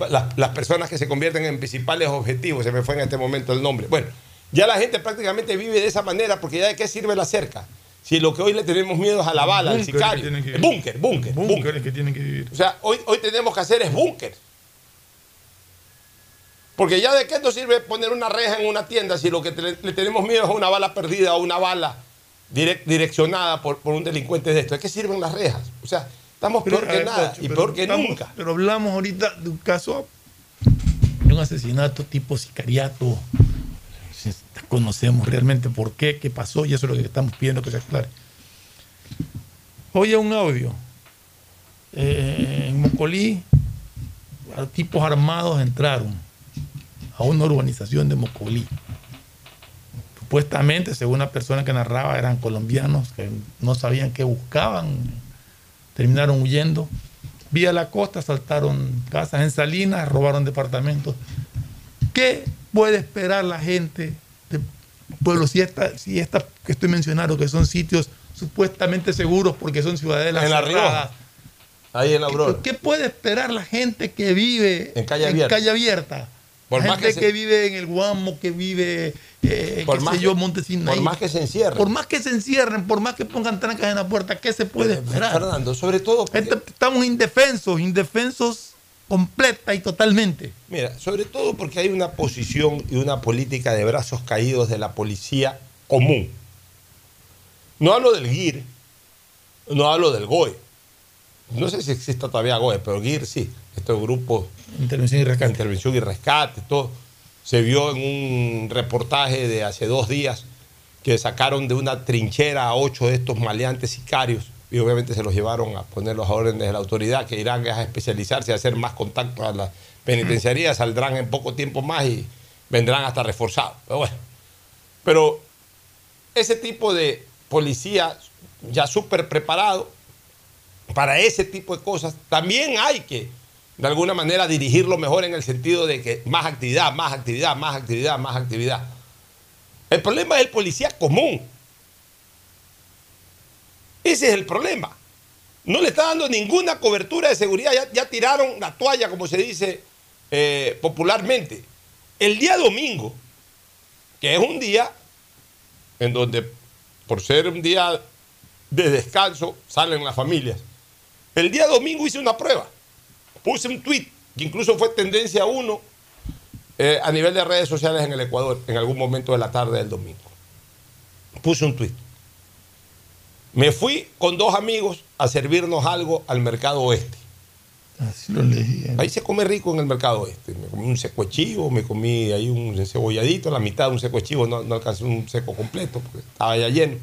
las, las personas que se convierten en principales objetivos, se me fue en este momento el nombre. Bueno, ya la gente prácticamente vive de esa manera porque ya de qué sirve la cerca. Si lo que hoy le tenemos miedo es a la bala, al sicario. El búnker, búnker, búnker. Que tienen que vivir. O sea, hoy, hoy tenemos que hacer es búnker. Porque ya de qué nos sirve poner una reja en una tienda si lo que te- le tenemos miedo es a una bala perdida o una bala direc- direccionada por, por un delincuente de esto. ¿De qué sirven las rejas? O sea, estamos Pero, peor que ver, nada Pocho, y peor que estamos- nunca. Pero hablamos ahorita de un caso de un asesinato tipo sicariato. Si Conocemos realmente por qué, qué pasó y eso es lo que estamos pidiendo que se aclare. Oye, un audio. Eh, en Mocolí, tipos armados entraron a una urbanización de Mocolí. Supuestamente, según una persona que narraba, eran colombianos que no sabían qué buscaban, terminaron huyendo. Vía la costa, saltaron casas en Salinas, robaron departamentos. ¿Qué puede esperar la gente del pueblo si esta, si esta que estoy mencionando, que son sitios supuestamente seguros porque son ciudadelas En La cerradas. Ahí en la Aurora. ¿Qué puede esperar la gente que vive En calle abierta. calle abierta? Por más gente que vive en el Guamo, que vive, eh, Por qué más sé yo, Montesinaí. por más que se encierren. Por más que se encierren, por más que pongan trancas en la puerta, ¿qué se puede esperar? Fernando, sobre todo Gente- Estamos indefensos, indefensos completa y totalmente. Mira, sobre todo porque hay una posición y una política de brazos caídos de la policía común. No hablo del GIR, no hablo del GOE. No sé si existe todavía GOE, pero GIR sí. Estos grupos Intervención y rescate. intervención y rescate, todo. Se vio en un reportaje de hace dos días que sacaron de una trinchera a ocho de estos maleantes sicarios y obviamente se los llevaron a ponerlos a órdenes de la autoridad que irán a especializarse, a hacer más contacto a la penitenciaría, saldrán en poco tiempo más y vendrán hasta reforzados. Pero bueno, pero ese tipo de policía ya súper preparado para ese tipo de cosas, también hay que de alguna manera dirigirlo mejor en el sentido de que más actividad, más actividad, más actividad, más actividad. El problema es el policía común. Ese es el problema. No le está dando ninguna cobertura de seguridad. Ya, tiraron la toalla, como se dice eh, popularmente. El día domingo, que es un día en donde, por ser un día de descanso, salen las familias. El día domingo hice una prueba. Puse un tweet que incluso fue tendencia uno eh, a nivel de redes sociales en el Ecuador en algún momento de la tarde del domingo. Puse un tweet. Me fui con dos amigos a servirnos algo al mercado oeste. Así lo leí. ¿eh? Ahí se come rico en el mercado oeste. Me comí un seco chivo, me comí ahí un cebolladito, la mitad de un seco chivo, no, no alcancé un seco completo porque estaba ya lleno.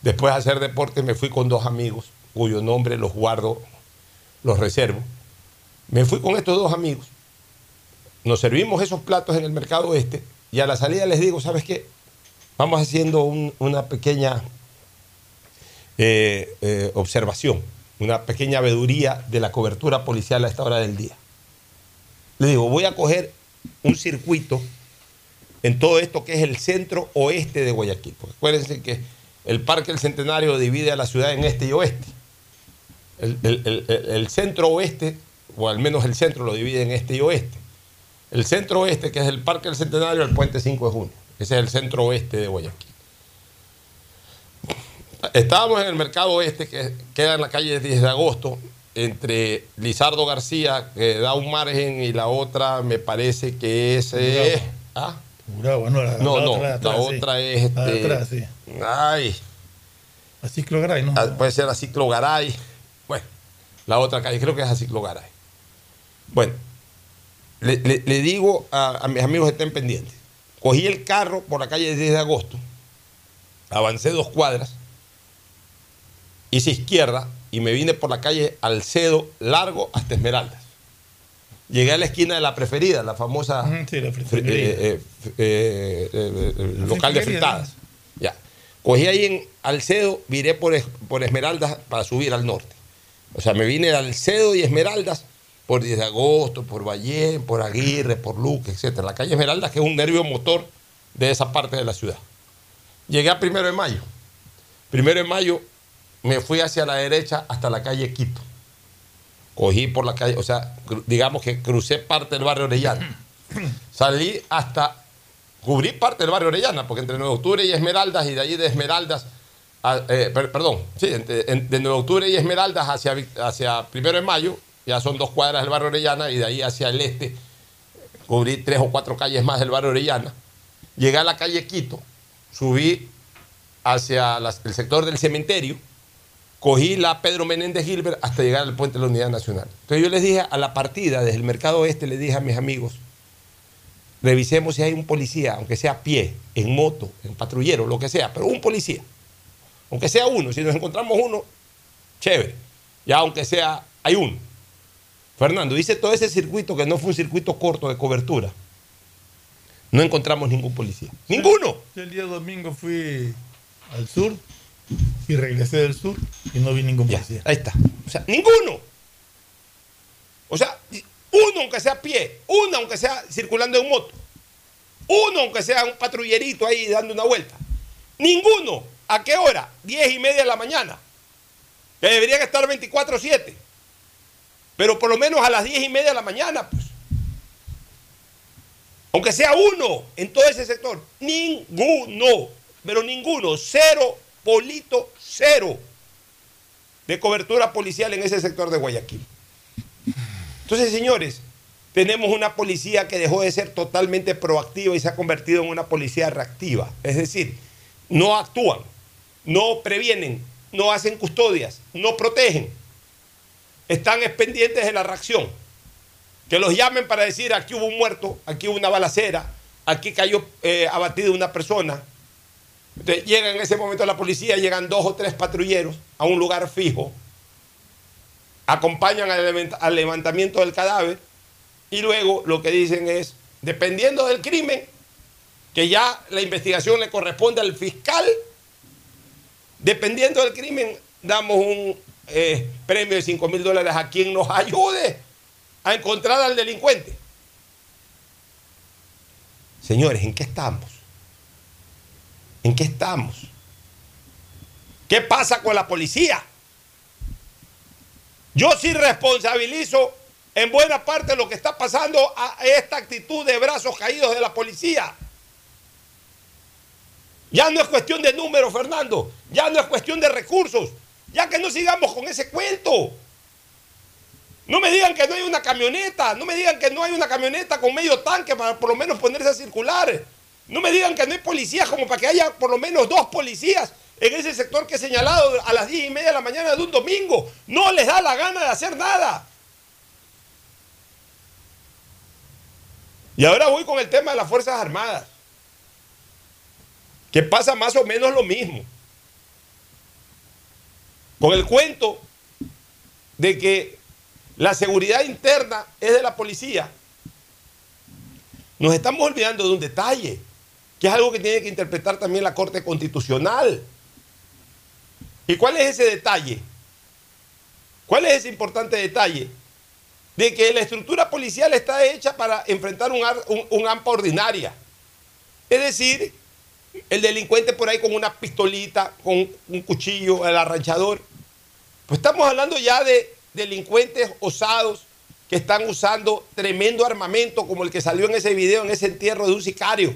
Después de hacer deporte me fui con dos amigos, cuyo nombre los guardo, los reservo. Me fui con estos dos amigos. Nos servimos esos platos en el mercado oeste y a la salida les digo, ¿sabes qué? Vamos haciendo un- una pequeña eh, eh, observación, una pequeña veeduría de la cobertura policial a esta hora del día. Le digo, voy a coger un circuito en todo esto que es el centro oeste de Guayaquil. Porque acuérdense que el Parque del Centenario divide a la ciudad en este y oeste. El- el- el centro oeste, o al menos el centro lo divide en este y oeste. El centro oeste, que es el Parque del Centenario, el Puente 5 de Junio. Ese es el centro oeste de Guayaquil. Estábamos en el mercado oeste, que queda en la calle 10 de agosto, entre Lizardo García, que da un margen, y la otra me parece que es. eh, ¿ah? Uragua, no, la, No, la no, otra, la atrás, sí. otra es. La de este, atrás, sí. Ay. La Ciclogaray, ¿no? Ah, Puede ser a Ciclo Garay. Bueno, la otra calle, creo que es a Ciclo Garay. Bueno, le, le- le digo a, a mis amigos que estén pendientes. Cogí el carro por la calle 10 de agosto, avancé dos cuadras, hice izquierda y me vine por la calle Alcedo largo hasta Esmeraldas. Llegué a la esquina de la preferida, la famosa sí, la eh, eh, eh, eh, eh, La local de fritadas. Ya. Cogí ahí en Alcedo, viré por, por Esmeraldas para subir al norte. O sea, me vine de Alcedo y Esmeraldas por 10 de agosto, por Ballén, por Aguirre, por Luque, etc. La calle Esmeraldas, que es un nervio motor de esa parte de la ciudad. Llegué a primero de mayo. Primero de mayo me fui hacia la derecha hasta la calle Quito. Cogí por la calle, o sea, digamos que crucé parte del barrio Orellana. Salí hasta, cubrí parte del barrio Orellana, porque entre 9 de octubre y Esmeraldas, y de allí de Esmeraldas, a- eh, per- perdón, sí, entre- en- de 9 de octubre y Esmeraldas hacia, hacia primero de mayo, ya son dos cuadras del barrio Orellana, y de ahí hacia el este, cubrí tres o cuatro calles más del barrio Orellana. Llegué a la calle Quito, subí hacia el sector del cementerio, cogí la Pedro Menéndez Gilbert hasta llegar al puente de la Unidad Nacional. Entonces yo les dije a la partida desde el mercado oeste, les dije a mis amigos, revisemos si hay un policía, aunque sea a pie, en moto, en patrullero, lo que sea, pero un policía. Aunque sea uno, si nos encontramos uno, chévere. Ya aunque sea, hay uno. Fernando, dice todo ese circuito que no fue un circuito corto de cobertura. No encontramos ningún policía. ¡Ninguno! Yo el día domingo fui al sur y regresé del sur y no vi ningún policía. Ahí está. O sea, ninguno. O sea, uno aunque sea a pie, uno aunque sea circulando en moto, uno aunque sea un patrullerito ahí dando una vuelta. Ninguno. ¿A qué hora? Diez y media de la mañana. Que deberían estar 24-7. Pero por lo menos a las diez y media de la mañana, pues. Aunque sea uno en todo ese sector. Ninguno. Pero ninguno. Cero, polito, cero de cobertura policial en ese sector de Guayaquil. Entonces, señores, tenemos una policía que dejó de ser totalmente proactiva y se ha convertido en una policía reactiva. Es decir, no actúan, no previenen, no hacen custodias, no protegen. Están pendientes de la reacción. Que los llamen para decir aquí hubo un muerto, aquí hubo una balacera, aquí cayó eh, abatida una persona. Entonces, llega en ese momento la policía, llegan dos o tres patrulleros a un lugar fijo, acompañan al, levant- al levantamiento del cadáver y luego lo que dicen es, dependiendo del crimen, que ya la investigación le corresponde al fiscal, dependiendo del crimen, damos un eh, premio de 5 mil dólares a quien nos ayude a encontrar al delincuente. Señores, ¿en qué estamos? ¿En qué estamos? ¿Qué pasa con la policía? Yo sí responsabilizo en buena parte lo que está pasando a esta actitud de brazos caídos de la policía. Ya no es cuestión de números, Fernando. Ya no es cuestión de recursos. Ya que no sigamos con ese cuento. No me digan que no hay una camioneta. No me digan que no hay una camioneta con medio tanque para por lo menos ponerse a circular. No me digan que no hay policías como para que haya por lo menos dos policías en ese sector que he señalado a las diez y media de la mañana de un domingo. No les da la gana de hacer nada. Y ahora voy con el tema de las Fuerzas Armadas, que pasa más o menos lo mismo. Con el cuento de que la seguridad interna es de la policía, nos estamos olvidando de un detalle, que es algo que tiene que interpretar también la Corte Constitucional. ¿Y cuál es ese detalle? ¿Cuál es ese importante detalle? De que la estructura policial está hecha para enfrentar un, un, AMPA ordinaria. Es decir, el delincuente por ahí con una pistolita, con un cuchillo, el arranchador. Pues estamos hablando ya de delincuentes osados que están usando tremendo armamento como el que salió en ese video, en ese entierro de un sicario.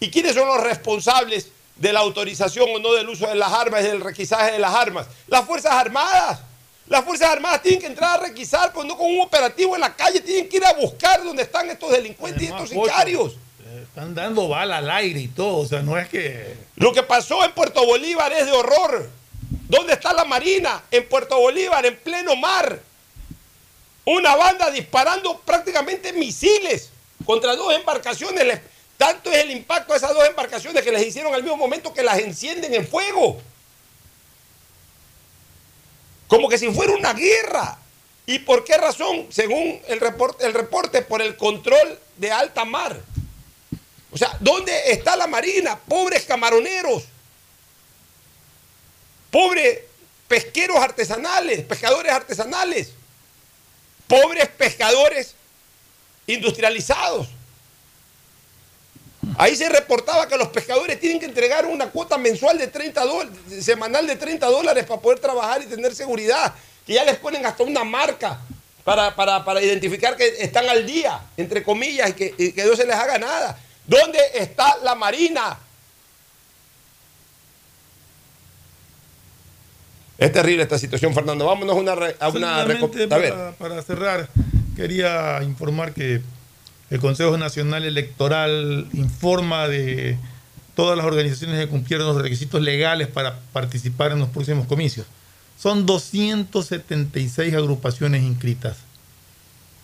¿Y quiénes son los responsables de la autorización o no del uso de las armas y del requisaje de las armas. Las Fuerzas Armadas. Las Fuerzas Armadas tienen que entrar a requisar, pues no con un operativo en la calle, tienen que ir a buscar dónde están estos delincuentes y estos sicarios. Eh, están dando bala al aire y todo, o sea, no es que... Lo que pasó en Puerto Bolívar es de horror. ¿Dónde está la Marina? En Puerto Bolívar, en pleno mar. Una banda disparando prácticamente misiles contra dos embarcaciones. Tanto es el impacto de esas dos embarcaciones que les hicieron al mismo momento que las encienden en fuego. Como que si fuera una guerra. ¿Y por qué razón? Según el reporte, el reporte, por el control de alta mar. O sea, ¿dónde está la marina? Pobres camaroneros. Pobres pesqueros artesanales, pescadores artesanales. Pobres pescadores industrializados. Ahí se reportaba que los pescadores tienen que entregar una cuota mensual de 30 dólares, semanal de 30 dólares para poder trabajar y tener seguridad. Que ya les ponen hasta una marca para, para, identificar que están al día, entre comillas, y que, y que no se les haga nada. ¿Dónde está la Marina? Es terrible esta situación, Fernando. Vámonos a una, a una para, para cerrar, quería informar que el Consejo Nacional Electoral informa de todas las organizaciones que cumplieron los requisitos legales para participar en los próximos comicios. Son 276 agrupaciones inscritas.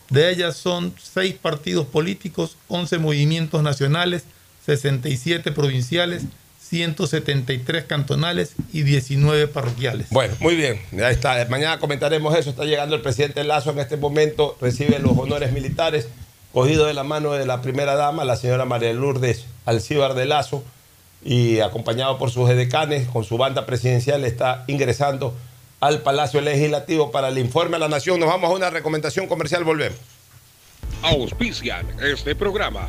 De ellas son 6 partidos políticos, 11 movimientos nacionales, 67 provinciales, 173 cantonales y 19 parroquiales. Bueno, muy bien, ya está. Mañana comentaremos eso. Está llegando el presidente Lazo en este momento, recibe los honores militares cogido de la mano de la primera dama, la señora María Lourdes Alcíbar de Lazo, y acompañado por sus edecanes, con su banda presidencial, está ingresando al Palacio Legislativo para el informe a la Nación. Nos vamos a una recomendación comercial, volvemos. Auspician este programa.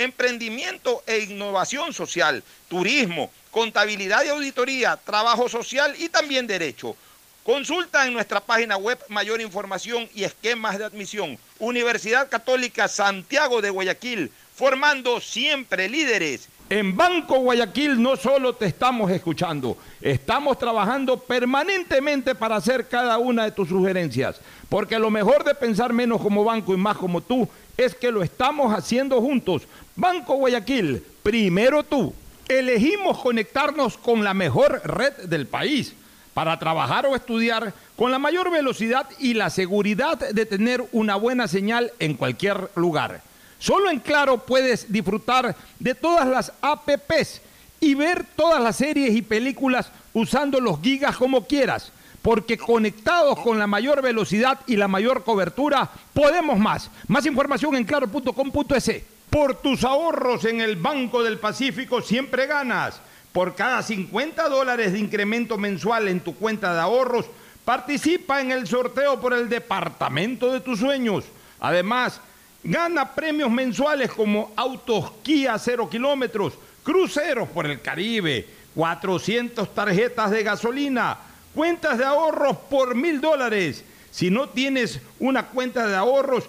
emprendimiento e innovación social, turismo, contabilidad y auditoría, trabajo social y también derecho. Consulta en nuestra página web mayor información y esquemas de admisión. Universidad Católica Santiago de Guayaquil, formando siempre líderes. En Banco Guayaquil no solo te estamos escuchando, estamos trabajando permanentemente para hacer cada una de tus sugerencias, porque lo mejor de pensar menos como banco y más como tú es que lo estamos haciendo juntos. Banco Guayaquil, primero tú. Elegimos conectarnos con la mejor red del país para trabajar o estudiar con la mayor velocidad y la seguridad de tener una buena señal en cualquier lugar. Solo en Claro puedes disfrutar de todas las APPs y ver todas las series y películas usando los gigas como quieras, porque conectados con la mayor velocidad y la mayor cobertura, podemos más. Más información en claro.com.es. Por tus ahorros en el Banco del Pacífico siempre ganas. Por cada 50 dólares de incremento mensual en tu cuenta de ahorros, participa en el sorteo por el departamento de tus sueños. Además, gana premios mensuales como autos Kia 0 kilómetros, cruceros por el Caribe, 400 tarjetas de gasolina, cuentas de ahorros por mil dólares. Si no tienes una cuenta de ahorros,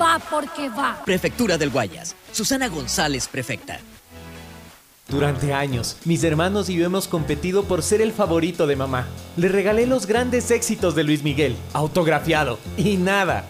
va porque va. Prefectura del Guayas. Susana González, prefecta. Durante años, mis hermanos y yo hemos competido por ser el favorito de mamá. Le regalé los grandes éxitos de Luis Miguel, autografiado, y nada.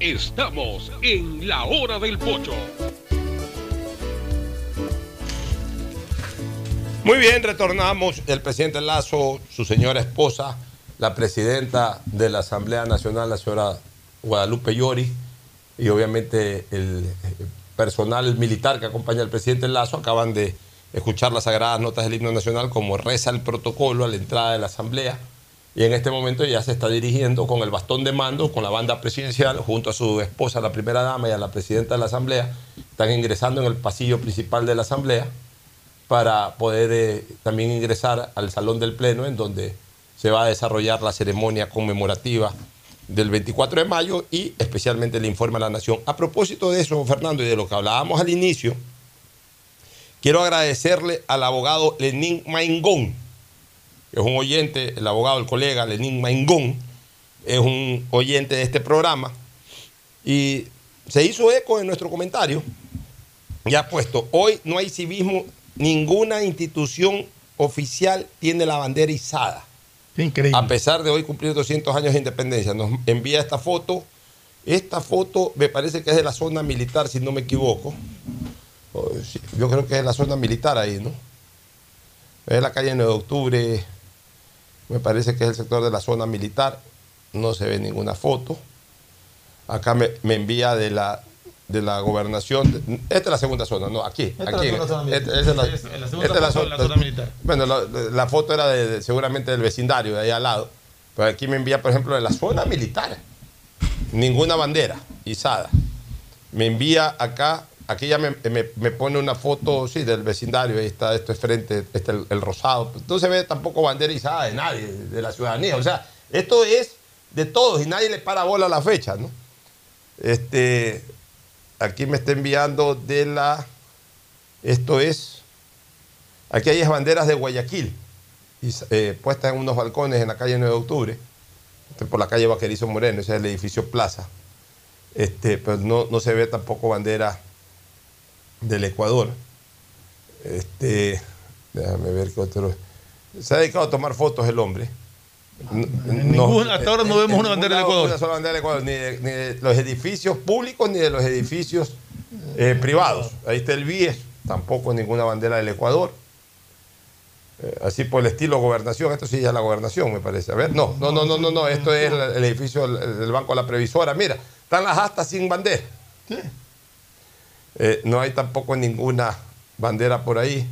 Estamos en la hora del pocho. Muy bien, retornamos. El presidente Lazo, su señora esposa, la presidenta de la Asamblea Nacional, la señora Guadalupe Llori, y obviamente el personal militar que acompaña al presidente Lazo acaban de escuchar las sagradas notas del himno nacional como reza el protocolo a la entrada de la Asamblea. Y en este momento ya se está dirigiendo con el bastón de mando, con la banda presidencial, junto a su esposa, la primera dama, y a la presidenta de la Asamblea. Están ingresando en el pasillo principal de la Asamblea para poder eh, también ingresar al salón del Pleno, en donde se va a desarrollar la ceremonia conmemorativa del 24 de mayo y especialmente el informe a la Nación. A propósito de eso, Fernando, y de lo que hablábamos al inicio, quiero agradecerle al abogado Lenín Maingón, es un oyente, el abogado, el colega Lenín Maingón, es un oyente de este programa, y se hizo eco en nuestro comentario, y ha puesto, hoy no hay civismo, ninguna institución oficial tiene la bandera izada. Increíble. A pesar de hoy cumplir 200 años de independencia, nos envía esta foto. Esta foto me parece que es de la zona militar, si no me equivoco. Oh, Yo creo que es la zona militar ahí, ¿no? Es la calle 9 de octubre, me parece que es el sector de la zona militar. No se ve ninguna foto. Acá me, me envía de la, de la gobernación. Esta es la segunda zona, no, aquí. Esta es aquí. la zona militar. Esta- esta es la- Sí, en la segunda esta es la foto, zona- la zona militar. Bueno, la, la foto era de, de- seguramente del vecindario, de ahí al lado. Pero aquí me envía, por ejemplo, de la zona militar. Ninguna bandera izada. Me envía acá, aquí ya me, me- pone una foto, sí, del vecindario. Ahí está, esto es frente, este el, el rosado. No se ve tampoco bandera izada de nadie, de la ciudadanía. O sea, esto es de todos y nadie le para bola a la fecha, ¿no? Este, aquí me está enviando de la, esto es, aquí hay banderas de Guayaquil, eh, puestas en unos balcones en la calle 9 de octubre, este, por la calle Vaquerizo Moreno, ese es el edificio Plaza. Este, pero no, no se ve tampoco bandera del Ecuador. Este, déjame ver qué otro. Se ha dedicado a tomar fotos el hombre. No- hasta ahora no en- vemos en una bandera del Ecuador. Una sola bandera del Ecuador, ni de, ni de los edificios públicos ni de los edificios eh, privados. Ahí está el BIES, tampoco ninguna bandera del Ecuador. Eh, así por el estilo gobernación, esto sí ya es la gobernación, me parece. A ver, no, no, no, no, no, no, esto es el, el edificio del, del Banco de la Previsora. Mira, están las astas sin bandera. Eh, no hay tampoco ninguna bandera por ahí.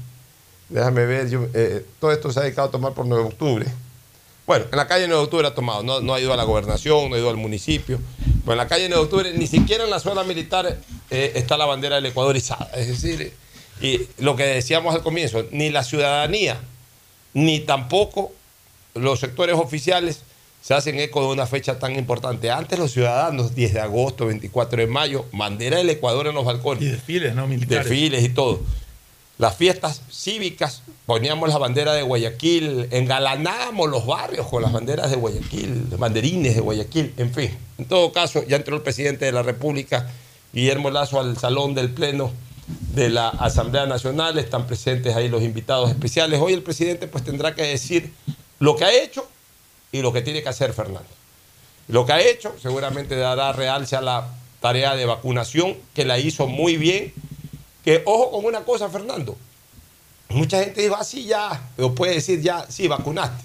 Déjame ver, eh, todo esto se ha dedicado a tomar por 9 de octubre. Bueno, en la calle 9 de octubre ha tomado, no, no ha ido a la gobernación, no ha ido al municipio. Bueno, en la calle 9 de octubre, ni siquiera en la zona militar eh, está la bandera del Ecuador izada. Es decir, y lo que decíamos al comienzo, ni la ciudadanía, ni tampoco los sectores oficiales se hacen eco de una fecha tan importante. Antes los ciudadanos, 10 de agosto, 24 de mayo, bandera del Ecuador en los balcones. Y desfiles, ¿no? Militares. Desfiles y todo. las fiestas cívicas, poníamos la bandera de Guayaquil, engalanábamos los barrios con las banderas de Guayaquil, banderines de Guayaquil, en fin. En todo caso, ya entró el presidente de la República, Guillermo Lazo, al salón del Pleno de la Asamblea Nacional, están presentes ahí los invitados especiales. Hoy el presidente pues tendrá que decir lo que ha hecho y lo que tiene que hacer Fernando. Lo que ha hecho seguramente dará realce a la tarea de vacunación, que la hizo muy bien que ojo con una cosa, Fernando. Mucha gente dijo, así ah, ya, pero puede decir ya, sí, vacunaste.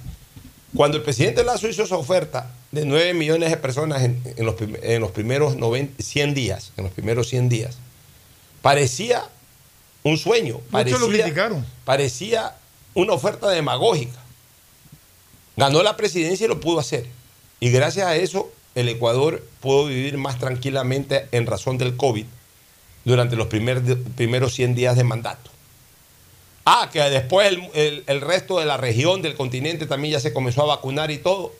Cuando el presidente Lazo hizo esa oferta de 9 millones de personas en, los, primeros 100 días, en los primeros 100 días, parecía un sueño. Parecía, lo criticaron. Parecía una oferta demagógica. Ganó la presidencia y lo pudo hacer. Y gracias a eso, el Ecuador pudo vivir más tranquilamente en razón del COVID durante los primeros 100 días de mandato. Ah, que después el, resto de la región, del continente también ya se comenzó a vacunar y todo.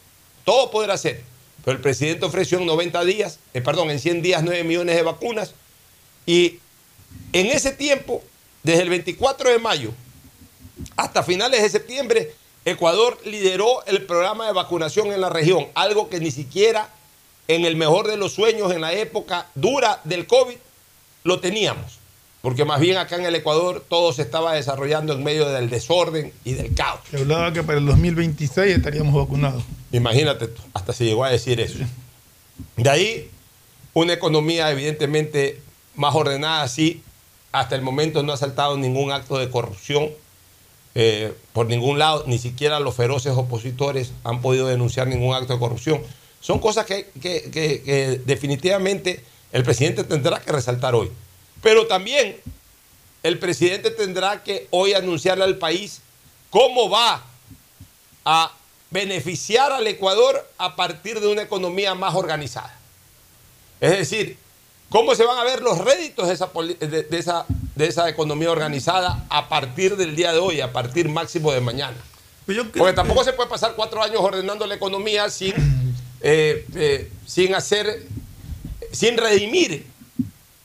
Todo podrá ser. Pero el presidente ofreció en 90 días, eh, perdón, en 100 días 9 millones de vacunas. Y en ese tiempo, desde el 24 de mayo hasta finales de septiembre, Ecuador lideró el programa de vacunación en la región, algo que ni siquiera en el mejor de los sueños, en la época dura del COVID, lo teníamos, porque más bien acá en el Ecuador todo se estaba desarrollando en medio del desorden y del caos. Se hablaba que para el 2026 estaríamos vacunados. Imagínate, hasta se llegó a decir eso. De ahí, una economía evidentemente más ordenada, sí, hasta el momento no ha saltado ningún acto de corrupción eh, por ningún lado, ni siquiera los feroces opositores han podido denunciar ningún acto de corrupción. Son cosas que, definitivamente el presidente tendrá que resaltar hoy. Pero también el presidente tendrá que hoy anunciarle al país cómo va a beneficiar al Ecuador a partir de una economía más organizada. Es decir, cómo se van a ver los réditos de esa, de, esa, de esa economía organizada a partir del día de hoy, a partir máximo de mañana. Pues Porque tampoco se puede pasar cuatro años ordenando la economía sin, eh, eh, sin hacer sin redimir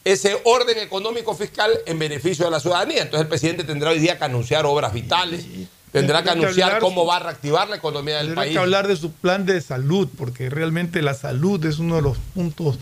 ese orden económico fiscal en beneficio de la ciudadanía. Entonces el presidente tendrá hoy día que anunciar obras vitales, tendrá que anunciar cómo va a reactivar la economía del país. Tendrá que hablar de su plan de salud, porque realmente la salud es uno de los puntos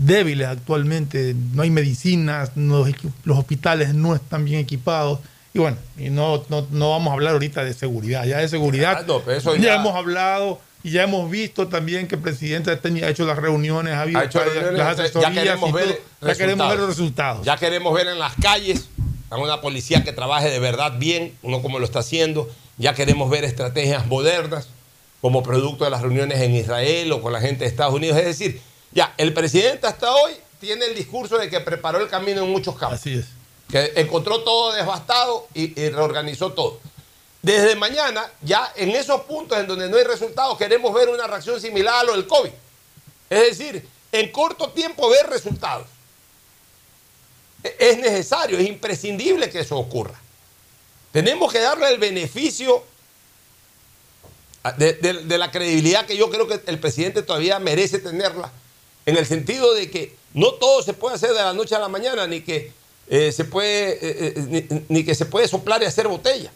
débiles actualmente. No hay medicinas, los, hospitales no están bien equipados. Y bueno, y no, no, vamos a hablar ahorita de seguridad. Ya de seguridad ah, ya hemos hablado y ya hemos visto también que el presidente ha hecho las reuniones, ha, hecho las asesorías. Ya queremos, ver ya queremos ver los resultados. Ya queremos ver en las calles a una policía que trabaje de verdad bien, uno como lo está haciendo. Ya queremos ver estrategias modernas como producto de las reuniones en Israel o con la gente de Estados Unidos. Es decir, ya, el presidente hasta hoy tiene el discurso de que preparó el camino en muchos campos. Así es. Que encontró todo devastado y reorganizó todo. Desde mañana, ya en esos puntos en donde no hay resultados, queremos ver una reacción similar a lo del COVID. Es decir, en corto tiempo ver resultados. E-, es necesario, es imprescindible que eso ocurra. Tenemos que darle el beneficio de, la credibilidad que yo creo que el presidente todavía merece tenerla, en el sentido de que no todo se puede hacer de la noche a la mañana, ni que, eh, se, puede, eh, eh, ni que se puede soplar y hacer botella.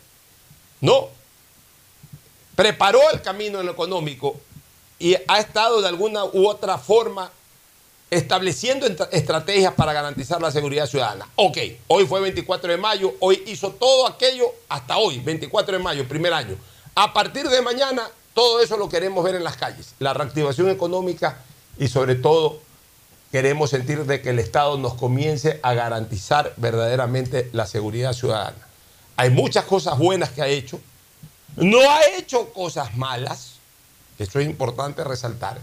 No. Preparó el camino en lo económico y ha estado de alguna u otra forma estableciendo estrategias para garantizar la seguridad ciudadana. Ok, hoy fue 24 de mayo, hoy hizo todo aquello hasta hoy, 24 de mayo, primer año. A partir de mañana, todo eso lo queremos ver en las calles, la reactivación económica y sobre todo queremos sentir de que el Estado nos comience a garantizar verdaderamente la seguridad ciudadana. Hay muchas cosas buenas que ha hecho. No ha hecho cosas malas. Eso es importante resaltar.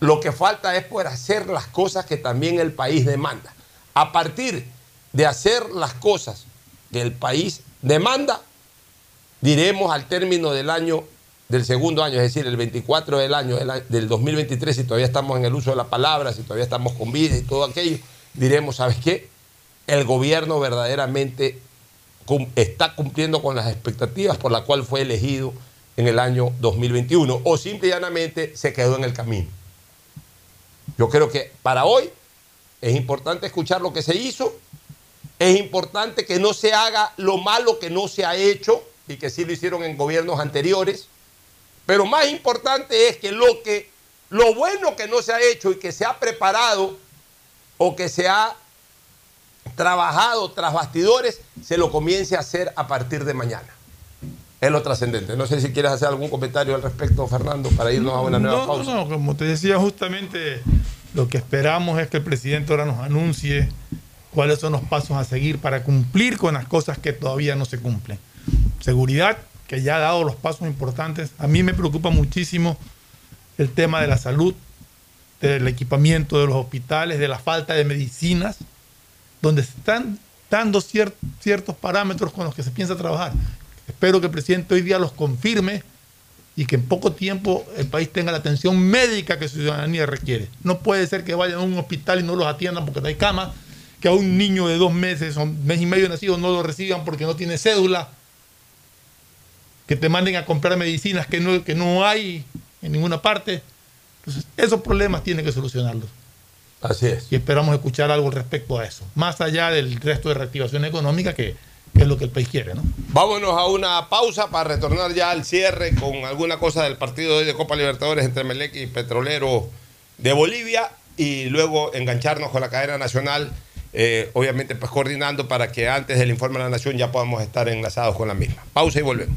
Lo que falta es por hacer las cosas que también el país demanda. A partir de hacer las cosas que el país demanda, diremos al término del año, del segundo año, es decir, el 24 del año del 2023, si todavía estamos en el uso de la palabra, si todavía estamos con vida y todo aquello, diremos, ¿sabes qué? El gobierno verdaderamente está cumpliendo con las expectativas por las cuales fue elegido en el año 2021 o simple y llanamente se quedó en el camino. Yo creo que para hoy es importante escuchar lo que se hizo, Es importante que no se haga lo malo que no se ha hecho y que sí lo hicieron en gobiernos anteriores. Pero más importante es que lo que lo bueno que no se ha hecho y que se ha preparado o que se ha trabajado tras bastidores, se lo comience a hacer a partir de mañana. Es lo trascendente. No sé si quieres hacer algún comentario al respecto, Fernando, para irnos a una nueva no, pausa. No, como te decía, justamente lo que esperamos es que el presidente ahora nos anuncie cuáles son los pasos a seguir para cumplir con las cosas que todavía no se cumplen. Seguridad, que ya ha dado los pasos importantes. A mí me preocupa muchísimo el tema de la salud, del equipamiento de los hospitales, de la falta de medicinas, donde se están dando ciertos parámetros con los que se piensa trabajar. Espero que el presidente hoy día los confirme y que en poco tiempo el país tenga la atención médica que su ciudadanía requiere. No puede ser que vayan a un hospital y no los atiendan porque no hay cama, que a un niño de dos meses o mes y medio nacido no lo reciban porque no tiene cédula, que te manden a comprar medicinas que no, que no hay en ninguna parte. Entonces, esos problemas tienen que solucionarlos. Así es. Y esperamos escuchar algo respecto a eso, más allá del resto de reactivación económica que, que es lo que el país quiere. ¿no? Vámonos a una pausa para retornar ya al cierre con alguna cosa del partido de Copa Libertadores entre Melec y Petrolero de Bolivia y luego engancharnos con la cadena nacional, eh, obviamente pues coordinando para que antes del informe de la Nación ya podamos estar enlazados con la misma. Pausa y volvemos.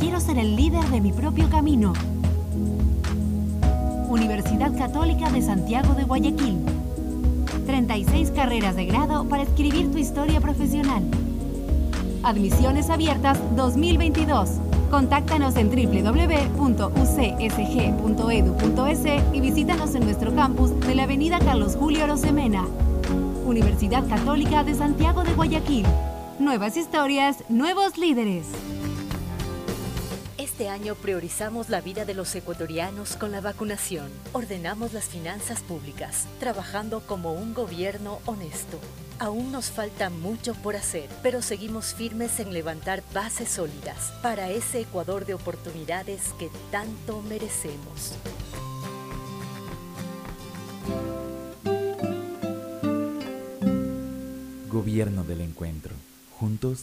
Quiero ser el líder de mi propio camino. Universidad Católica de Santiago de Guayaquil. 36 carreras de grado para escribir tu historia profesional. Admisiones abiertas 2022. Contáctanos en www.ucsg.edu.es y visítanos en nuestro campus de la Avenida Carlos Julio Rosemena. Universidad Católica de Santiago de Guayaquil. Nuevas historias, nuevos líderes. Este año priorizamos la vida de los ecuatorianos con la vacunación. Ordenamos las finanzas públicas, trabajando como un gobierno honesto. Aún nos falta mucho por hacer, pero seguimos firmes en levantar bases sólidas para ese Ecuador de oportunidades que tanto merecemos. Gobierno del Encuentro. Juntos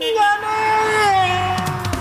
이 야.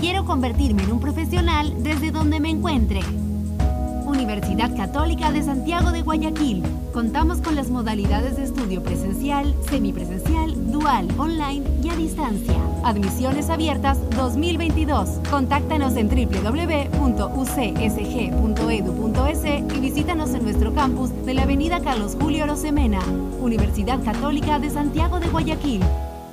Quiero convertirme en un profesional desde donde me encuentre. Universidad Católica de Santiago de Guayaquil. Contamos con las modalidades de estudio presencial, semipresencial, dual, online y a distancia. Admisiones abiertas 2022. Contáctanos en www.ucsg.edu.es y visítanos en nuestro campus de la Avenida Carlos Julio Rosemena. Universidad Católica de Santiago de Guayaquil.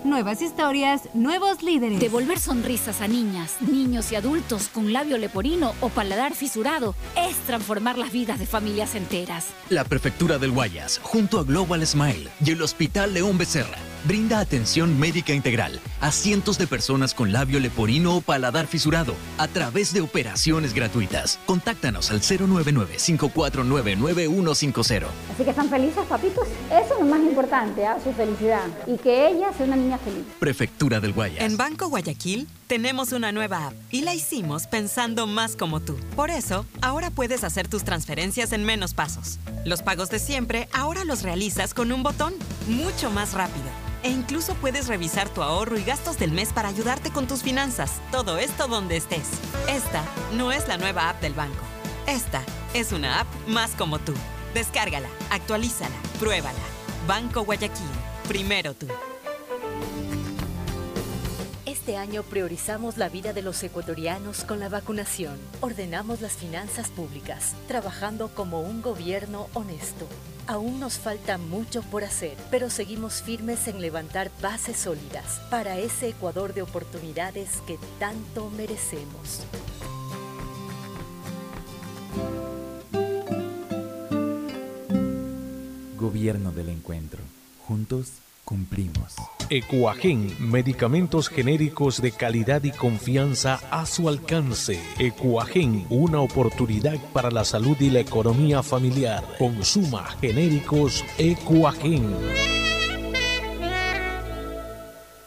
Nuevas historias, nuevos líderes. Devolver sonrisas a niñas, niños y adultos con labio leporino o paladar fisurado es transformar las vidas de familias enteras. La Prefectura del Guayas, junto a Global Smile y el Hospital León Becerra, brinda atención médica integral a cientos de personas con labio leporino o paladar fisurado a través de operaciones gratuitas. Contáctanos al 099-549-9150. Así que están felices, papitos. Eso es lo más importante, ¿ah? su felicidad. Y que ella sea una niña feliz. Prefectura del Guayas. En Banco Guayaquil tenemos una nueva app y la hicimos pensando más como tú. Por eso, ahora puedes hacer tus transferencias en menos pasos. Los pagos de siempre ahora los realizas con un botón, mucho más rápido. E incluso puedes revisar tu ahorro y gastos del mes para ayudarte con tus finanzas. Todo esto donde estés. Esta no es la nueva app del banco. Esta es una app más como tú. Descárgala, actualízala, pruébala. Banco Guayaquil. Primero tú. Este año priorizamos la vida de los ecuatorianos con la vacunación. Ordenamos las finanzas públicas, trabajando como un gobierno honesto. Aún nos falta mucho por hacer, pero seguimos firmes en levantar bases sólidas para ese Ecuador de oportunidades que tanto merecemos. Gobierno del Encuentro. Juntos cumplimos. Ecuagen, medicamentos genéricos de calidad y confianza a su alcance. Ecuagen, una oportunidad para la salud y la economía familiar. Consuma genéricos Ecuagen.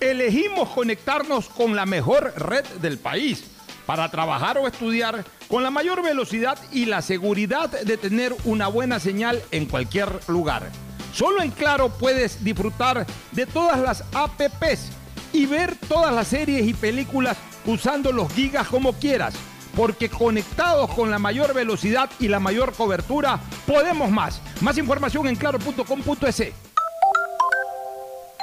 Elegimos conectarnos con la mejor red del país para trabajar o estudiar con la mayor velocidad y la seguridad de tener una buena señal en cualquier lugar. Solo en Claro puedes disfrutar de todas las apps y ver todas las series y películas usando los gigas como quieras. Porque conectados con la mayor velocidad y la mayor cobertura, podemos más. Más información en claro.com.es.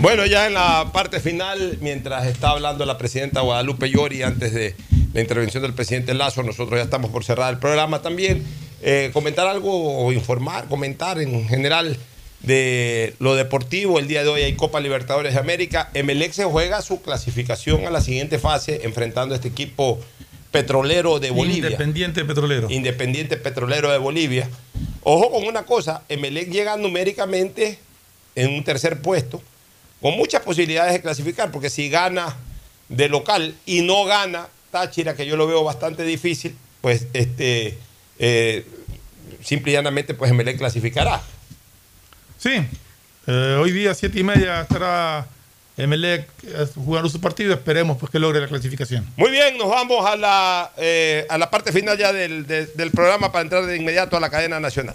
Bueno, ya en la parte final, mientras está hablando la presidenta Guadalupe Llori, antes de, la intervención del presidente Lazo. Nosotros ya estamos por cerrar el programa también. Eh, comentar algo o informar, comentar en general de lo deportivo. El día de hoy hay Copa Libertadores de América. Emelec se juega su clasificación a la siguiente fase enfrentando a este equipo petrolero de Bolivia. Independiente petrolero. Independiente petrolero de Bolivia. Ojo con una cosa, Emelec llega numéricamente en un tercer puesto, con muchas posibilidades de clasificar, porque si gana de local y no gana Táchira, que yo lo veo bastante difícil, pues este eh, simple y llanamente pues Emelec clasificará. Sí, eh, hoy día siete y media estará Emelec eh, jugando su partido, esperemos pues que logre la clasificación. Muy bien, nos vamos a la, a la parte final ya del, del programa para entrar de inmediato a la cadena nacional.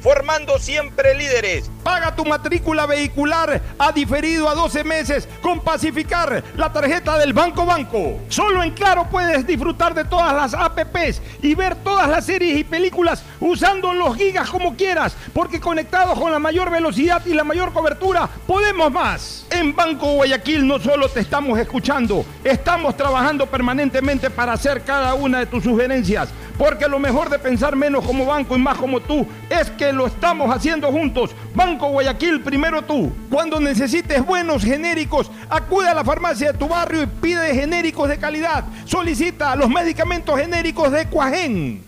formando siempre líderes. Paga tu matrícula vehicular a diferido a 12 meses con Pacificar, la tarjeta del Banco Banco. Solo en Claro puedes disfrutar de todas las APPs y ver todas las series y películas usando los gigas como quieras, porque conectados con la mayor velocidad y la mayor cobertura, podemos más. En Banco Guayaquil no solo te estamos escuchando, estamos trabajando permanentemente para hacer cada una de tus sugerencias, porque lo mejor de pensar menos como banco y más como tú es que lo estamos haciendo juntos. Banco Guayaquil, primero tú. Cuando necesites buenos genéricos, acude a la farmacia de tu barrio y pide genéricos de calidad. Solicita los medicamentos genéricos de Cuajén.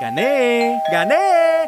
¡Gané! ¡Gané!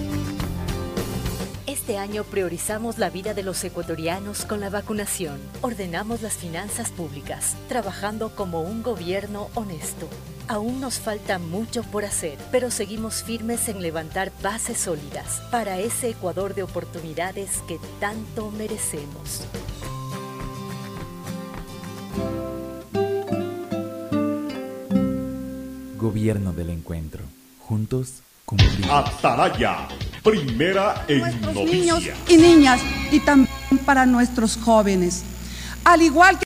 este año priorizamos la vida de los ecuatorianos con la vacunación. Ordenamos las finanzas públicas, trabajando como un gobierno honesto. Aún nos falta mucho por hacer, pero seguimos firmes en levantar bases sólidas para ese Ecuador de oportunidades que tanto merecemos. Gobierno del Encuentro. Juntos Atalaya, primera en nuestros niños y niñas y también para nuestros jóvenes. Al igual que